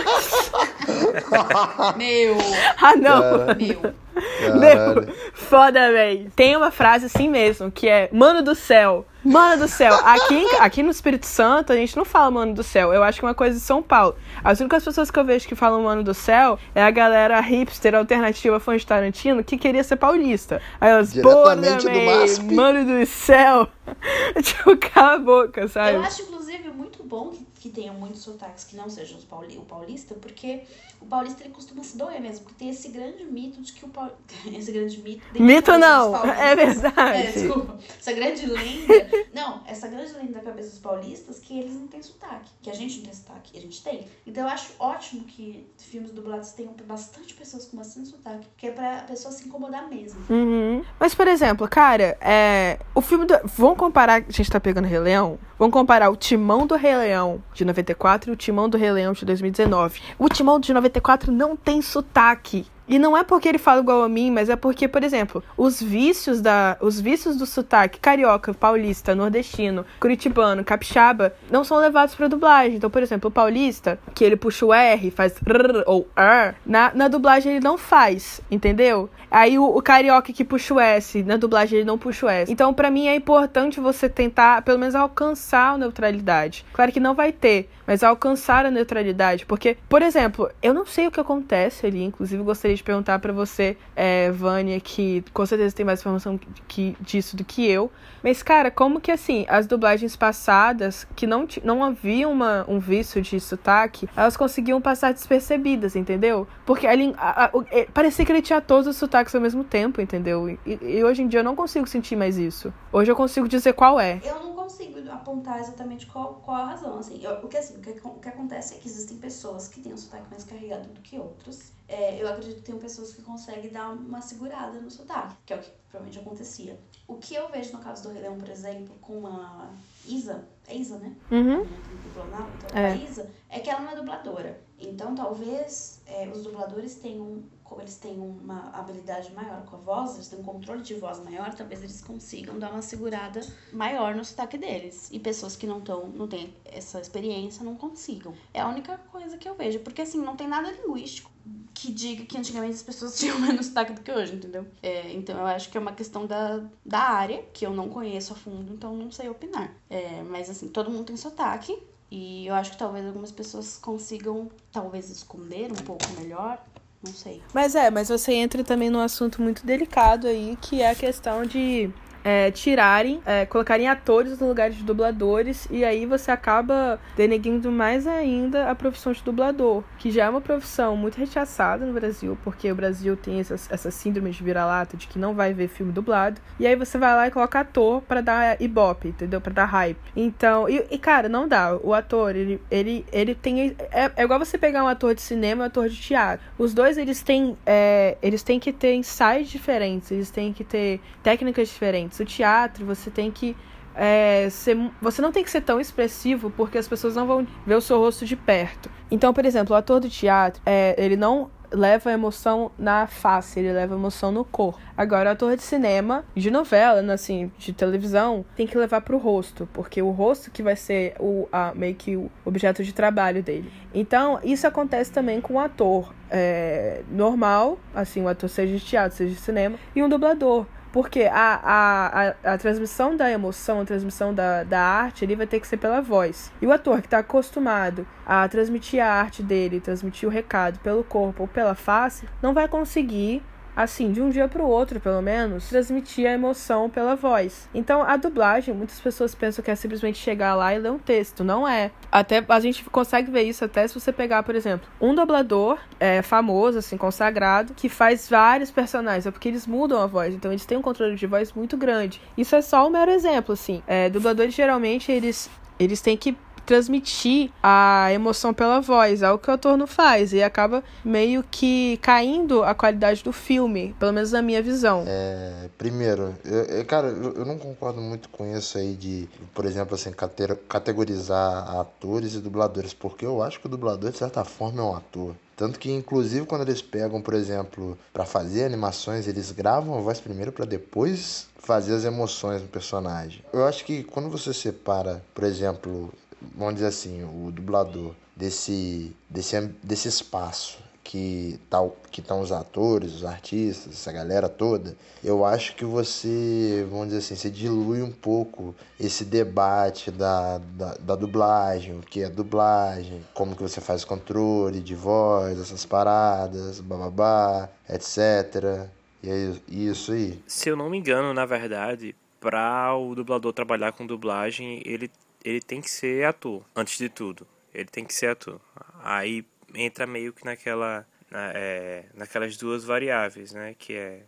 Meu! Ah, não. Meu! Caralho. Foda, véi. Tem uma frase assim mesmo, que é Mano do céu. Mano do céu. Aqui, aqui no Espírito Santo, a gente não fala Mano do céu. Eu acho que é uma coisa de São Paulo. As únicas pessoas que eu vejo que falam Mano do céu é a galera hipster, alternativa, fã de Tarantino, que queria ser paulista. Aí elas, porra, Diretamente do. Mano do céu. tipo, cala a boca, sabe? Eu acho, inclusive, muito bom que que tenham muitos sotaques que não sejam os pauli o paulista, porque o paulista ele costuma se doer mesmo, porque tem esse grande mito de que o paulista. esse grande mito. Mito não, é verdade. É, desculpa. Essa grande lenda. não, essa grande lenda da cabeça dos paulistas que eles não têm sotaque, que a gente não tem sotaque, a gente tem. Então eu acho ótimo que filmes dublados tenham bastante pessoas com bastante sotaque, que é pra pessoa se incomodar mesmo. Uhum. Mas, por exemplo, cara, é... o filme do. Vamos comparar. A gente tá pegando Rei Leão? Vamos comparar o Timão do Rei Leão de 94 e o Timão do Rei Leão de 2019. O Timão de 94 não tem sotaque. E não é porque ele fala igual a mim, mas é porque, por exemplo, os vícios da, os vícios do sotaque carioca, paulista, nordestino, curitibano, capixaba, não são levados para dublagem. Então, por exemplo, o paulista, que ele puxa o R, faz R ou R, na, na dublagem ele não faz, entendeu? Aí o, o, carioca que puxa o S, na dublagem ele não puxa o S. Então, para mim é importante você tentar, pelo menos, alcançar a neutralidade. Claro que não vai ter, mas alcançar a neutralidade, porque, por exemplo, eu não sei o que acontece ali, inclusive gostaria de perguntar para você, é, Vânia, que com certeza tem mais informação que, disso do que eu. Mas, cara, como que assim, as dublagens passadas, que não, não havia uma, um vício de sotaque, elas conseguiam passar despercebidas, entendeu? Porque a, a, a, parecia que ele tinha todos os sotaques ao mesmo tempo, entendeu? E, e, hoje em dia eu não consigo sentir mais isso. Hoje eu consigo dizer qual é. Eu não consigo apontar exatamente qual, qual a razão, assim. Eu, porque assim, o que, o que acontece é que existem pessoas que têm um sotaque mais carregado do que outras é, eu acredito que tem pessoas que conseguem dar uma segurada no sotaque, que é o que provavelmente acontecia. O que eu vejo no caso do Rei Leão, por exemplo, com a Isa, é Isa, né? Uhum. Então, é. a Isa, é que ela não é dubladora. Então, talvez é, os dubladores tenham, eles têm uma habilidade maior com a voz, eles têm um controle de voz maior, talvez eles consigam dar uma segurada maior no sotaque deles. E pessoas que não estão, não têm essa experiência, não consigam. É a única coisa que eu vejo. Porque, assim, não tem nada linguístico que diga que antigamente as pessoas tinham menos sotaque do que hoje, entendeu? É, então eu acho que é uma questão da, da área, que eu não conheço a fundo, então não sei opinar. É, mas assim, todo mundo tem sotaque, e eu acho que talvez algumas pessoas consigam, talvez, esconder um pouco melhor. Não sei. Mas é, mas você entra também num assunto muito delicado aí, que é a questão de é, tirarem, é, colocarem atores no lugar de dubladores, e aí você acaba denegrindo mais ainda a profissão de dublador, que já é uma profissão muito rechaçada no Brasil, porque o Brasil tem essa, essa síndrome de vira-lata de que não vai ver filme dublado, e aí você vai lá e coloca ator para dar ibope, entendeu? Para dar hype. Então, e, e, cara, não dá. O ator, ele, ele, ele tem. É, é igual você pegar um ator de cinema e um ator de teatro. Os dois, eles têm, é, eles têm que ter ensaios diferentes, eles têm que ter técnicas diferentes o teatro, você tem que é, ser, você não tem que ser tão expressivo porque as pessoas não vão ver o seu rosto de perto. Então, por exemplo, o ator do teatro, é, ele não leva emoção na face, ele leva emoção no corpo. Agora, o ator de cinema, de novela, né, assim, de televisão, tem que levar pro rosto, porque o rosto que vai ser o, a, meio que o objeto de trabalho dele. Então, isso acontece também com o ator é, normal, assim, o ator seja de teatro, seja de cinema, e um dublador. Porque a, a, a, a, transmissão da emoção, a transmissão da, da arte, ele vai ter que ser pela voz. E o ator que está acostumado a transmitir a arte dele, transmitir o recado pelo corpo ou pela face, não vai conseguir assim, de um dia para o outro, pelo menos, transmitir a emoção pela voz. Então, a dublagem, muitas pessoas pensam que é simplesmente chegar lá e ler um texto. Não é. Até a gente consegue ver isso até se você pegar, por exemplo, um dublador é, famoso, assim, consagrado, que faz vários personagens. É porque eles mudam a voz. Então, eles têm um controle de voz muito grande. Isso é só um mero exemplo, assim. É, dubladores, geralmente, eles, eles têm que transmitir a emoção pela voz, algo que o ator não faz, e acaba meio que caindo a qualidade do filme, pelo menos na minha visão. É, primeiro, eu, eu, cara, eu, não concordo muito com isso aí de, por exemplo, assim, categorizar atores e dubladores, porque eu acho que o dublador, de certa forma, é um ator. Tanto que, inclusive, quando eles pegam, por exemplo, para fazer animações, eles gravam a voz primeiro para depois fazer as emoções no personagem. Eu acho que quando você separa, por exemplo, vamos dizer assim, o dublador desse, desse, desse espaço que tá, que estão os atores, os artistas, essa galera toda, eu acho que você, vamos dizer assim, você dilui um pouco esse debate da, da, da dublagem, o que é dublagem, como que você faz controle de voz, essas paradas, bababá, etc. E é isso aí. Se eu não me engano, na verdade, para o dublador trabalhar com dublagem, ele ele tem que ser ator, antes de tudo. ele tem que ser ator. Aí entra meio que naquela na, é, naquelas duas variáveis, né? Que é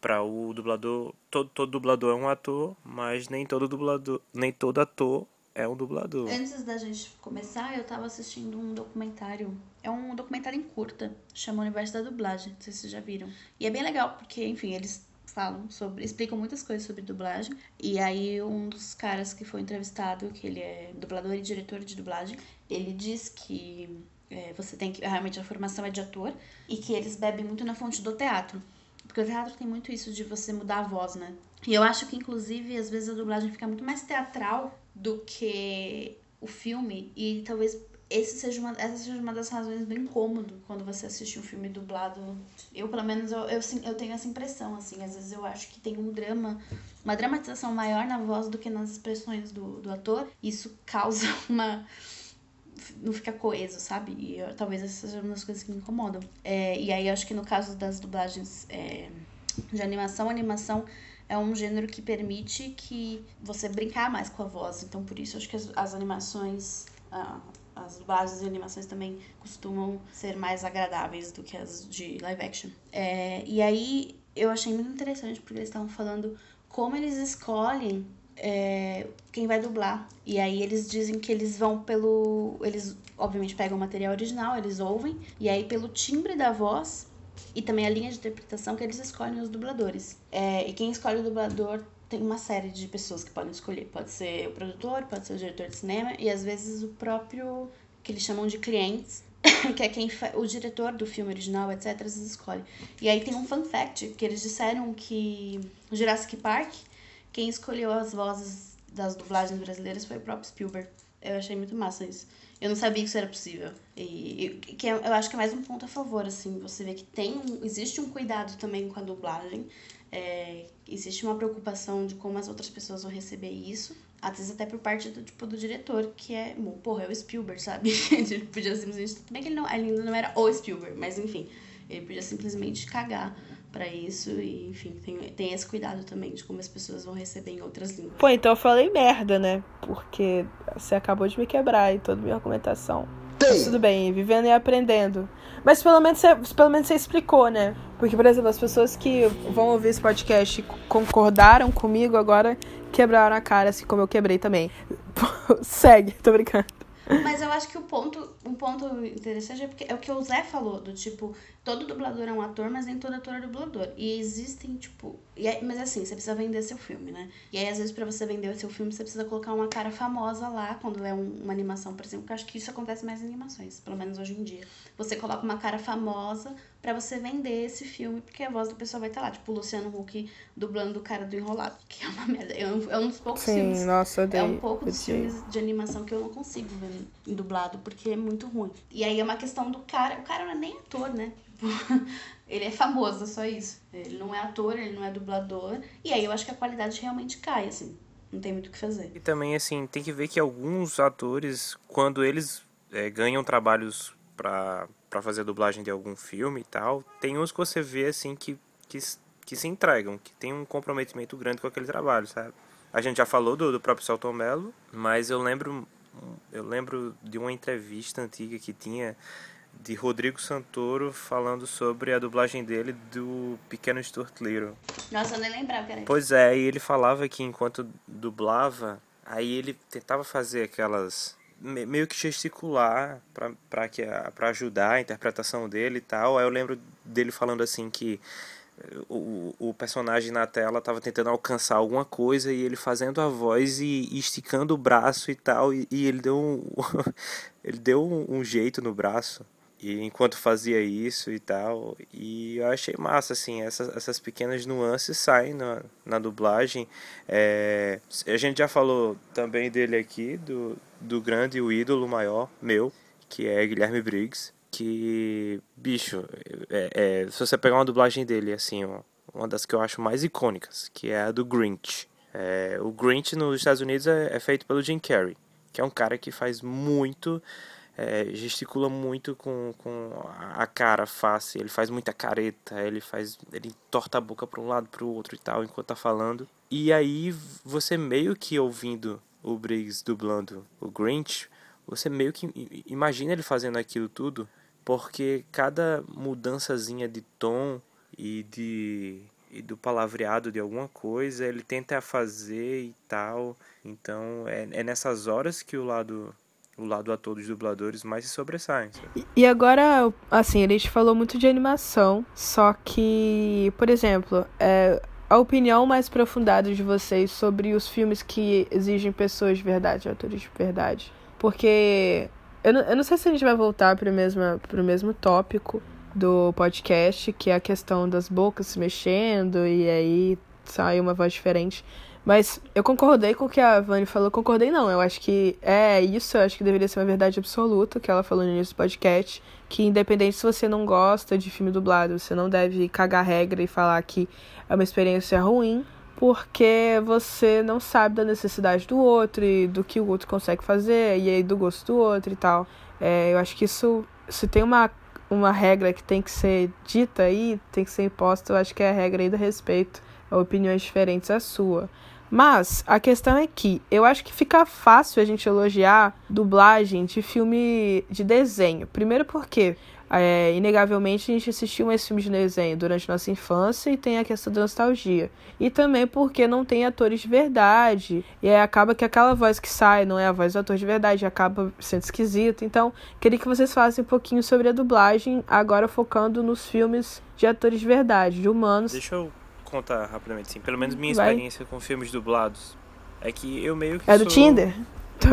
para o dublador, todo, todo dublador é um ator, mas nem todo dublador, nem todo ator é um dublador. Antes da gente começar, eu tava assistindo um documentário. É um documentário em curta, chama Universo da Dublagem, não sei se vocês já viram. E é bem legal, porque, enfim, eles falam sobre, explicam muitas coisas sobre dublagem. E aí um dos caras que foi entrevistado, que ele é dublador e diretor de dublagem, ele diz que é, você tem que. Realmente a formação é de ator e que eles bebem muito na fonte do teatro. Porque o teatro tem muito isso de você mudar a voz, né? E eu acho que, inclusive, às vezes a dublagem fica muito mais teatral do que o filme. E talvez esse seja uma, essa seja uma das razões do incômodo quando você assiste um filme dublado. Eu, pelo menos, eu, eu, eu tenho essa impressão, assim. Às vezes eu acho que tem um drama, uma dramatização maior na voz do que nas expressões do, do ator. Isso causa uma não fica coeso, sabe? E eu, talvez essa seja uma das coisas que me incomodam. É, e aí acho que no caso das dublagens é, de animação, animação é um gênero que permite que você brincar mais com a voz. Então por isso acho que as, as animações. Ah, as dublagens e animações também costumam ser mais agradáveis do que as de live action. É, e aí eu achei muito interessante porque eles estavam falando como eles escolhem é, quem vai dublar. E aí eles dizem que eles vão pelo. Eles, obviamente, pegam o material original, eles ouvem, e aí pelo timbre da voz e também a linha de interpretação que eles escolhem os dubladores. É, e quem escolhe o dublador tem uma série de pessoas que podem escolher. Pode ser o produtor, pode ser o diretor de cinema e às vezes o próprio, que eles chamam de clientes, que é quem o diretor do filme original, etc, vezes escolhe. E aí tem um fun fact que eles disseram que Jurassic Park quem escolheu as vozes das dublagens brasileiras foi o próprio Spielberg. Eu achei muito massa isso. Eu não sabia que isso era possível. E, e que é, eu acho que é mais um ponto a favor, assim. Você vê que tem existe um cuidado também com a dublagem. É, existe uma preocupação de como as outras pessoas vão receber isso. Às vezes até por parte do, tipo, do diretor, que é, bom, porra, é o Spielberg, sabe? ele podia simplesmente... Tudo bem que ele, não, ele ainda não era o Spielberg, mas enfim. Ele podia simplesmente cagar para isso e, enfim, tem, tem esse cuidado também de como as pessoas vão receber em outras línguas. Pô, então eu falei merda, né? Porque você acabou de me quebrar e toda a minha argumentação. Mas tudo bem, vivendo e aprendendo. Mas pelo menos, você, pelo menos você explicou, né? Porque, por exemplo, as pessoas que vão ouvir esse podcast concordaram comigo, agora quebraram a cara, assim como eu quebrei também. Segue, tô brincando. Mas eu acho que o ponto, um ponto interessante é, porque, é o que o Zé falou, do tipo, todo dublador é um ator, mas nem todo ator é dublador. E existem, tipo. E é, mas assim, você precisa vender seu filme, né? E aí, às vezes, pra você vender o seu filme, você precisa colocar uma cara famosa lá, quando é um, uma animação, por exemplo, que eu acho que isso acontece mais em animações, pelo menos hoje em dia. Você coloca uma cara famosa para você vender esse filme, porque a voz da pessoa vai estar lá. Tipo, o Luciano Huck dublando o cara do Enrolado, que é uma merda. É um, é um dos poucos Sim, filmes. Nossa, é um pouco dos filmes de animação que eu não consigo ver em dublado, porque é muito ruim. E aí é uma questão do cara. O cara não é nem ator, né? Ele é famoso, só isso. Ele não é ator, ele não é dublador. E aí eu acho que a qualidade realmente cai, assim. Não tem muito o que fazer. E também, assim, tem que ver que alguns atores, quando eles é, ganham trabalhos para para fazer a dublagem de algum filme e tal, tem uns que você vê assim que, que, que se entregam, que tem um comprometimento grande com aquele trabalho, sabe? A gente já falou do, do próprio Celton Mello, mas eu lembro eu lembro de uma entrevista antiga que tinha de Rodrigo Santoro falando sobre a dublagem dele do Pequeno Stuart Little. Nossa, eu nem lembrava, cara. Pois é, e ele falava que enquanto dublava, aí ele tentava fazer aquelas meio que gesticular para ajudar a interpretação dele e tal. Aí eu lembro dele falando assim que eh, o, o personagem na tela estava tentando alcançar alguma coisa e ele fazendo a voz e, e esticando o braço e tal e, e ele deu um, ele deu um, um jeito no braço e enquanto fazia isso e tal, e eu achei massa, assim, essas, essas pequenas nuances saem na, na dublagem. É, a gente já falou também dele aqui, do, do grande, o ídolo maior meu, que é Guilherme Briggs, que, bicho, é, é, se você pegar uma dublagem dele, assim, uma das que eu acho mais icônicas, que é a do Grinch. É, o Grinch nos Estados Unidos é, é feito pelo Jim Carrey, que é um cara que faz muito é, gesticula muito com, com a cara, a face, ele faz muita careta, ele faz. ele torta a boca para um lado para o outro e tal, enquanto tá falando. E aí você meio que ouvindo o Briggs dublando o Grinch, você meio que imagina ele fazendo aquilo tudo, porque cada mudançazinha de tom e de e do palavreado de alguma coisa, ele tenta fazer e tal. Então é, é nessas horas que o lado o lado ator dos dubladores mais se sobressai. E agora, assim, a gente falou muito de animação, só que, por exemplo, é, a opinião mais aprofundada de vocês sobre os filmes que exigem pessoas de verdade, atores de verdade. Porque eu não, eu não sei se a gente vai voltar para o mesmo tópico do podcast, que é a questão das bocas se mexendo e aí sai uma voz diferente. Mas eu concordei com o que a Vani falou. Concordei não, eu acho que é isso, eu acho que deveria ser uma verdade absoluta, que ela falou no início do podcast, que independente se você não gosta de filme dublado, você não deve cagar regra e falar que é uma experiência ruim, porque você não sabe da necessidade do outro e do que o outro consegue fazer, e aí do gosto do outro e tal. É, eu acho que isso, se tem uma, uma regra que tem que ser dita aí, tem que ser imposta, eu acho que é a regra aí do respeito a opiniões diferentes à sua. Mas a questão é que eu acho que fica fácil a gente elogiar dublagem de filme de desenho. Primeiro porque, é, inegavelmente, a gente assistiu esse filme de desenho durante nossa infância e tem a questão da nostalgia. E também porque não tem atores de verdade. E aí acaba que aquela voz que sai não é a voz do ator de verdade, acaba sendo esquisito. Então, queria que vocês falassem um pouquinho sobre a dublagem, agora focando nos filmes de atores de verdade, de humanos. Deixa eu contar rapidamente, sim. Pelo menos minha Vai. experiência com filmes dublados. É que eu meio que. É do sou... Tinder? Tô.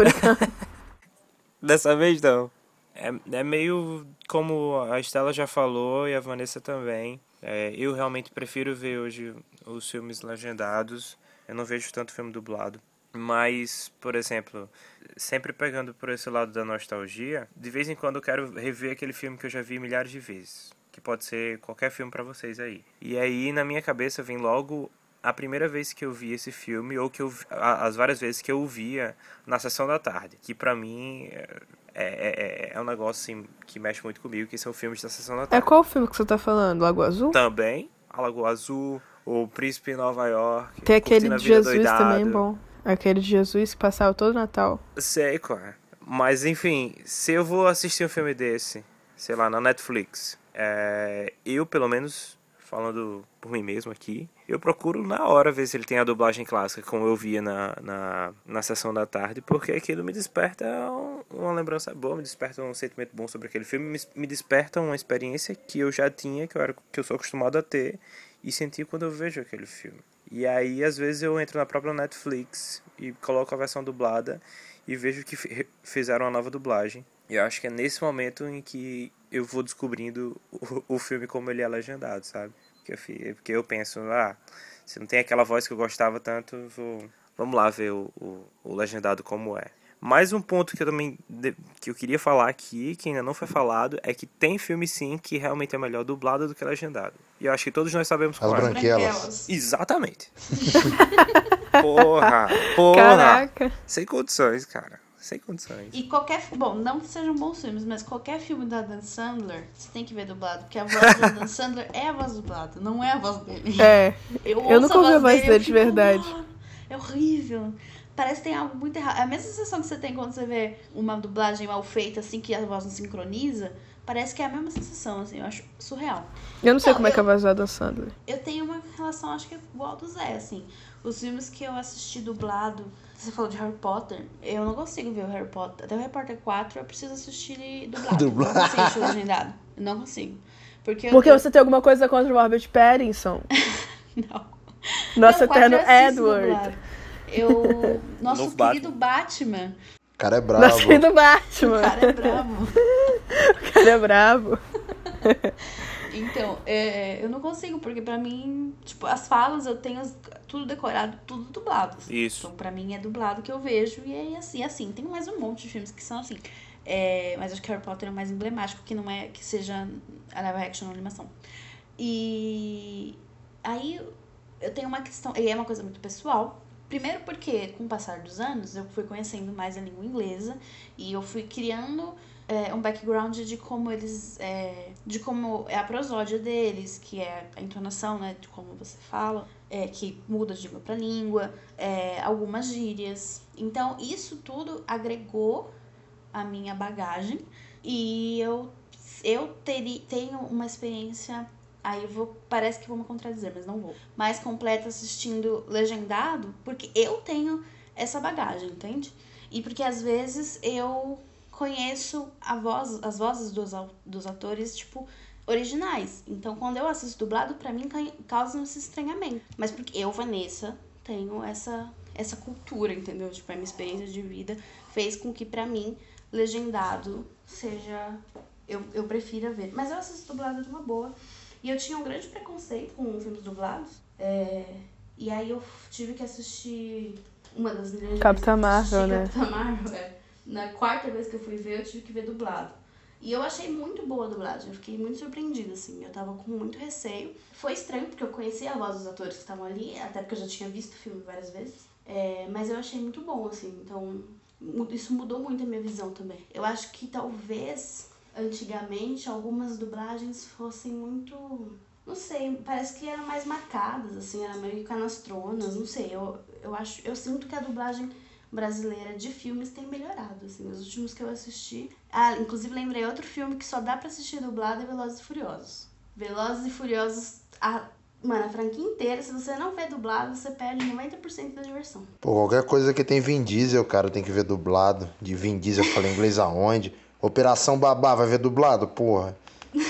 Dessa vez não. É, é meio como a Estela já falou e a Vanessa também. É, eu realmente prefiro ver hoje os filmes legendados. Eu não vejo tanto filme dublado. Mas, por exemplo, sempre pegando por esse lado da nostalgia, de vez em quando eu quero rever aquele filme que eu já vi milhares de vezes que pode ser qualquer filme para vocês aí. E aí na minha cabeça vem logo a primeira vez que eu vi esse filme ou que eu as várias vezes que eu o via na sessão da tarde, que para mim é, é, é, é, um negócio assim, que mexe muito comigo, que são filmes da sessão da é tarde. É qual filme que você tá falando? Lagoa Azul? Também, a Lagoa Azul, o Príncipe em Nova York. Tem aquele de Jesus doidado. também bom. Aquele de Jesus que passava todo Natal. Sei, claro. Mas enfim, se eu vou assistir um filme desse, sei lá, na Netflix, é, eu, pelo menos, falando por mim mesmo aqui, eu procuro na hora ver se ele tem a dublagem clássica, como eu via na, na, na sessão da tarde, porque aquilo me desperta uma lembrança boa, me desperta um sentimento bom sobre aquele filme, me, me desperta uma experiência que eu já tinha, que eu, era, que eu sou acostumado a ter e sentir quando eu vejo aquele filme. E aí, às vezes, eu entro na própria Netflix e coloco a versão dublada e vejo que fizeram uma nova dublagem. E eu acho que é nesse momento em que eu vou descobrindo o, o filme como ele é legendado, sabe? Porque eu, porque eu penso, ah, se não tem aquela voz que eu gostava tanto, vou, vamos lá ver o, o, o legendado como é. Mais um ponto que eu também que eu queria falar aqui, que ainda não foi falado, é que tem filme sim que realmente é melhor dublado do que legendado. E eu acho que todos nós sabemos qual As é. branquelas. Exatamente. porra, porra. Caraca. Sem condições, cara. Sem condições. E qualquer. Bom, não que sejam bons filmes, mas qualquer filme da Dan Sandler, você tem que ver dublado. Porque a voz da Dan Sandler é a voz dublada, não é a voz dele. É. Eu, eu nunca ouvi a voz dele, de verdade. Oh, é horrível. Parece que tem algo muito errado. É a mesma sensação que você tem quando você vê uma dublagem mal feita, assim, que a voz não sincroniza. Parece que é a mesma sensação, assim, eu acho surreal. Eu não sei então, como é que é a voz da Dan Sandler. Eu tenho uma relação, acho que igual do Zé, assim. Os filmes que eu assisti dublado você falou de Harry Potter. Eu não consigo ver o Harry Potter. Até o Harry Potter 4 eu preciso assistir dublado. dublado. Não consigo assistir legendado. Eu não consigo. Porque, Porque eu... você tem alguma coisa contra o Robert Pattinson? não. Nosso não, eterno Edward. Dublado. Eu... Nosso Novo querido Batman. Batman. O cara é bravo. Nosso querido Batman. O cara é bravo. o cara é bravo. Então, é, eu não consigo, porque pra mim, tipo, as falas eu tenho tudo decorado, tudo dublado. Isso. Então, pra mim é dublado que eu vejo e é assim, é assim. Tem mais um monte de filmes que são assim. É, mas acho que Harry Potter é o mais emblemático, que não é que seja a live action ou animação. E aí eu tenho uma questão, e é uma coisa muito pessoal. Primeiro porque, com o passar dos anos, eu fui conhecendo mais a língua inglesa e eu fui criando é, um background de como eles. É, de como é a prosódia deles, que é a entonação, né? De como você fala, é, que muda de língua para língua, é, algumas gírias. Então, isso tudo agregou a minha bagagem e eu, eu teri, tenho uma experiência. Aí eu vou. Parece que vou me contradizer, mas não vou. Mais completa assistindo legendado, porque eu tenho essa bagagem, entende? E porque às vezes eu conheço a voz, as vozes dos, dos atores, tipo, originais. Então, quando eu assisto dublado, para mim causa esse estranhamento. Mas porque eu, Vanessa, tenho essa essa cultura, entendeu? Tipo, a minha experiência de vida fez com que para mim legendado seja eu, eu prefira ver. Mas eu assisto dublado de uma boa. E eu tinha um grande preconceito com filmes dublados. É... E aí eu tive que assistir uma das minhas Capitã Marvel, né? Capitã Marvel, é. Na quarta vez que eu fui ver, eu tive que ver dublado. E eu achei muito boa a dublagem, eu fiquei muito surpreendida, assim. Eu tava com muito receio. Foi estranho, porque eu conhecia a voz dos atores que estavam ali, até porque eu já tinha visto o filme várias vezes. É, mas eu achei muito bom, assim. Então, isso mudou muito a minha visão também. Eu acho que talvez, antigamente, algumas dublagens fossem muito. Não sei, parece que eram mais marcadas, assim, eram meio canastronas, não sei. Eu, eu, acho, eu sinto que a dublagem brasileira de filmes tem melhorado, assim, os últimos que eu assisti. Ah, inclusive lembrei outro filme que só dá para assistir dublado é Velozes e Furiosos. Velozes e Furiosos, a, mano, a franquia inteira, se você não vê dublado, você perde 90% da diversão. Pô, qualquer coisa que tem Vin Diesel, cara, tem que ver dublado. De Vin Diesel, eu falei inglês aonde? Operação Babá, vai ver dublado? Porra.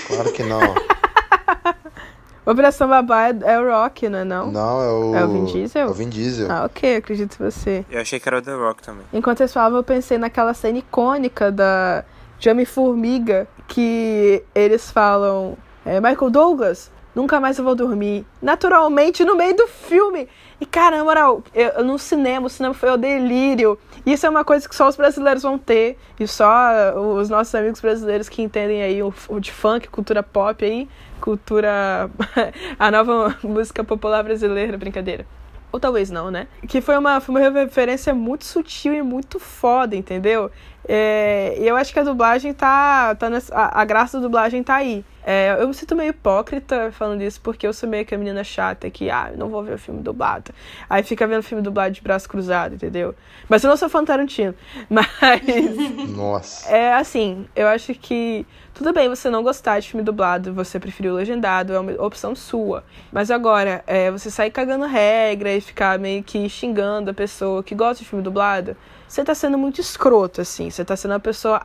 Claro que não. Operação Babá é, é, o Rock, não é não? Não, é o... É o Vin Diesel? É o Vin Diesel. Ah, ok, acredito em você. Eu achei que era o The Rock também. Enquanto eles falavam, eu pensei naquela cena icônica da de Homem-Formiga, que eles falam... É, Michael Douglas, nunca mais eu vou dormir. Naturalmente, no meio do filme. E, cara, na moral, eu, no cinema, o cinema foi o delírio. Isso é uma coisa que só os brasileiros vão ter. E só os nossos amigos brasileiros que entendem aí o, o de funk, cultura pop aí cultura. a nova música popular brasileira, brincadeira. Ou talvez não, né? Que foi uma, foi uma referência muito sutil e muito foda, entendeu? É, e eu acho que a dublagem tá. tá nessa, a, a graça da dublagem tá aí. É, eu me sinto meio hipócrita falando isso, porque eu sou meio que a menina chata que, ah, não vou ver o filme dublado. Aí fica vendo filme dublado de braço cruzado, entendeu? Mas eu não sou fã do Tarantino. Mas. Nossa. É assim, eu acho que. Tudo bem você não gostar de filme dublado, você preferir o legendado, é uma opção sua. Mas agora, é, você sair cagando regra e ficar meio que xingando a pessoa que gosta de filme dublado, você tá sendo muito escroto, assim. Você tá sendo uma pessoa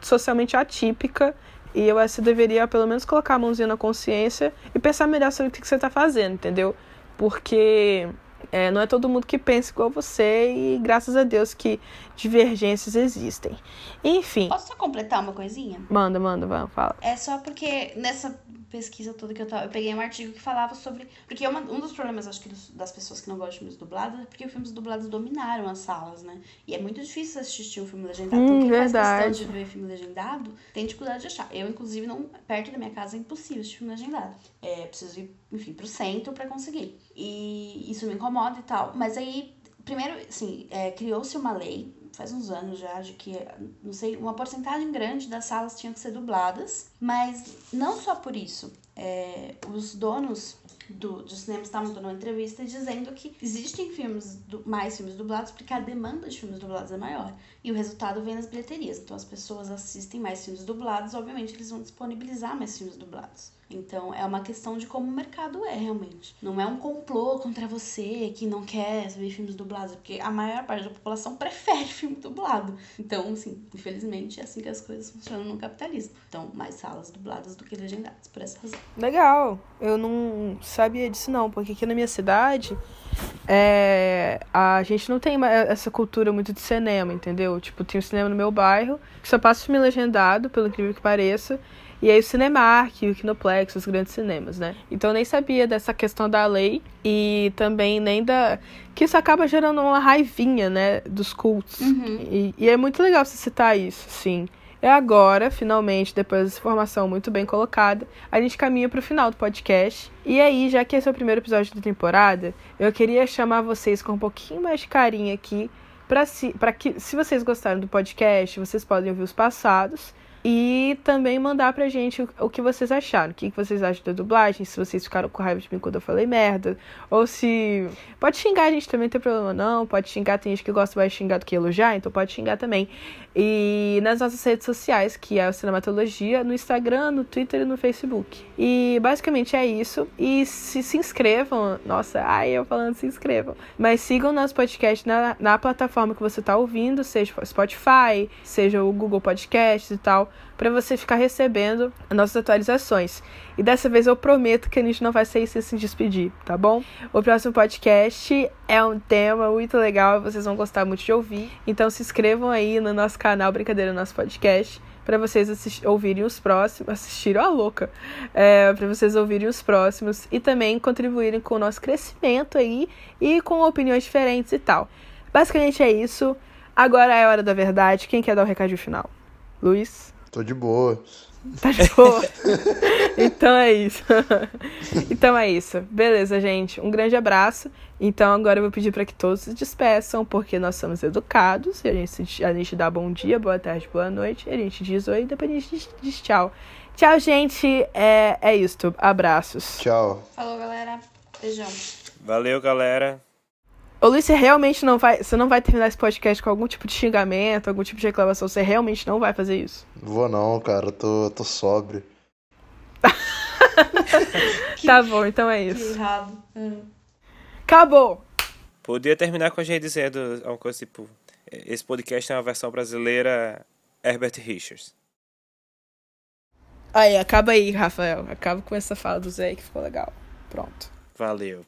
socialmente atípica e eu acho que você deveria pelo menos colocar a mãozinha na consciência e pensar melhor sobre o que você está fazendo, entendeu? Porque é, não é todo mundo que pensa igual você e graças a Deus que divergências existem. Enfim. Posso só completar uma coisinha? Manda, manda, vamos, fala. É só porque nessa pesquisa toda que eu tava, eu peguei um artigo que falava sobre. Porque uma, um dos problemas, acho que, dos, das pessoas que não gostam de filmes dublados é porque os filmes dublados dominaram as salas, né? E é muito difícil assistir um filme legendado. Hum, quem verdade. faz questão de ver filme legendado tem dificuldade de achar. Eu, inclusive, não, perto da minha casa é impossível assistir filme legendado. É, preciso ir, enfim, pro centro para conseguir. E isso me incomoda e tal. Mas aí, primeiro, assim, é, criou-se uma lei faz uns anos já, de que, não sei, uma porcentagem grande das salas tinham que ser dubladas, mas não só por isso. É, os donos do, do cinema estavam dando uma entrevista dizendo que existem filmes do, mais filmes dublados porque a demanda de filmes dublados é maior e o resultado vem nas bilheterias. Então as pessoas assistem mais filmes dublados, obviamente eles vão disponibilizar mais filmes dublados. Então é uma questão de como o mercado é realmente. Não é um complô contra você que não quer ver filmes dublados, porque a maior parte da população prefere filme dublado. Então, assim, infelizmente é assim que as coisas funcionam no capitalismo. Então, mais salas dubladas do que legendadas, por essa razão. Legal. Eu não sabia disso não, porque aqui na minha cidade é, a gente não tem essa cultura muito de cinema, entendeu? Tipo, tem um cinema no meu bairro que só passa filme legendado, pelo incrível que pareça. E aí o Cinemark, o Kinoplex, os grandes cinemas, né? Então eu nem sabia dessa questão da lei e também nem da... Que isso acaba gerando uma raivinha, né? Dos cultos. Uhum. E, e é muito legal você citar isso, sim. É agora, finalmente, depois dessa informação muito bem colocada, a gente caminha para o final do podcast. E aí, já que esse é o primeiro episódio da temporada, eu queria chamar vocês com um pouquinho mais de carinho aqui para si, que, se vocês gostaram do podcast, vocês podem ouvir os passados E também mandar pra gente o, que vocês acharam. O que, que vocês acham da dublagem, se vocês ficaram com raiva de mim quando eu falei merda. Ou se. Pode xingar a gente também, não tem problema não. Pode xingar, tem gente que gosta mais de xingar do que elogiar, então pode xingar também. E nas nossas redes sociais, que é a Cinematologia, no Instagram, no Twitter e no Facebook. E basicamente é isso. E se se inscrevam. Nossa, ai, eu falando se inscrevam. Mas sigam nosso podcast na, na plataforma que você tá ouvindo, seja Spotify, seja o Google Podcasts e tal para você ficar recebendo as nossas atualizações. E dessa vez eu prometo que a gente não vai sair sem se despedir, tá bom? O próximo podcast é um tema muito legal, vocês vão gostar muito de ouvir. Então se inscrevam aí no nosso canal Brincadeira no nosso podcast para vocês ouvirem os próximos, assistirem a louca, é, para vocês ouvirem os próximos e também contribuírem com o nosso crescimento aí e com opiniões diferentes e tal. Basicamente é isso. Agora é a hora da verdade. Quem quer dar o recado final? Luiz? Tô de boa. Tá de boa. então é isso. então é isso. Beleza, gente. Um grande abraço. Então agora eu vou pedir para que todos se despeçam, porque nós somos educados. E a gente, a gente dá bom dia, boa tarde, boa noite. E a gente diz oi e depois a gente diz, diz tchau. Tchau, gente. É, é isso. Abraços. Tchau. Falou, galera. Beijão. Valeu, galera. Ô Luiz, você realmente não vai. Você não vai terminar esse podcast com algum tipo de xingamento, algum tipo de reclamação. Você realmente não vai fazer isso. Vou não, cara. Eu tô, tô sóbrio. tá bom, então é isso. Que errado. Hum. Acabou! Podia terminar com a gente dizendo uma coisa tipo: esse podcast é uma versão brasileira Herbert Richards. Aí, acaba aí, Rafael. Acaba com essa fala do Zé que ficou legal. Pronto. Valeu.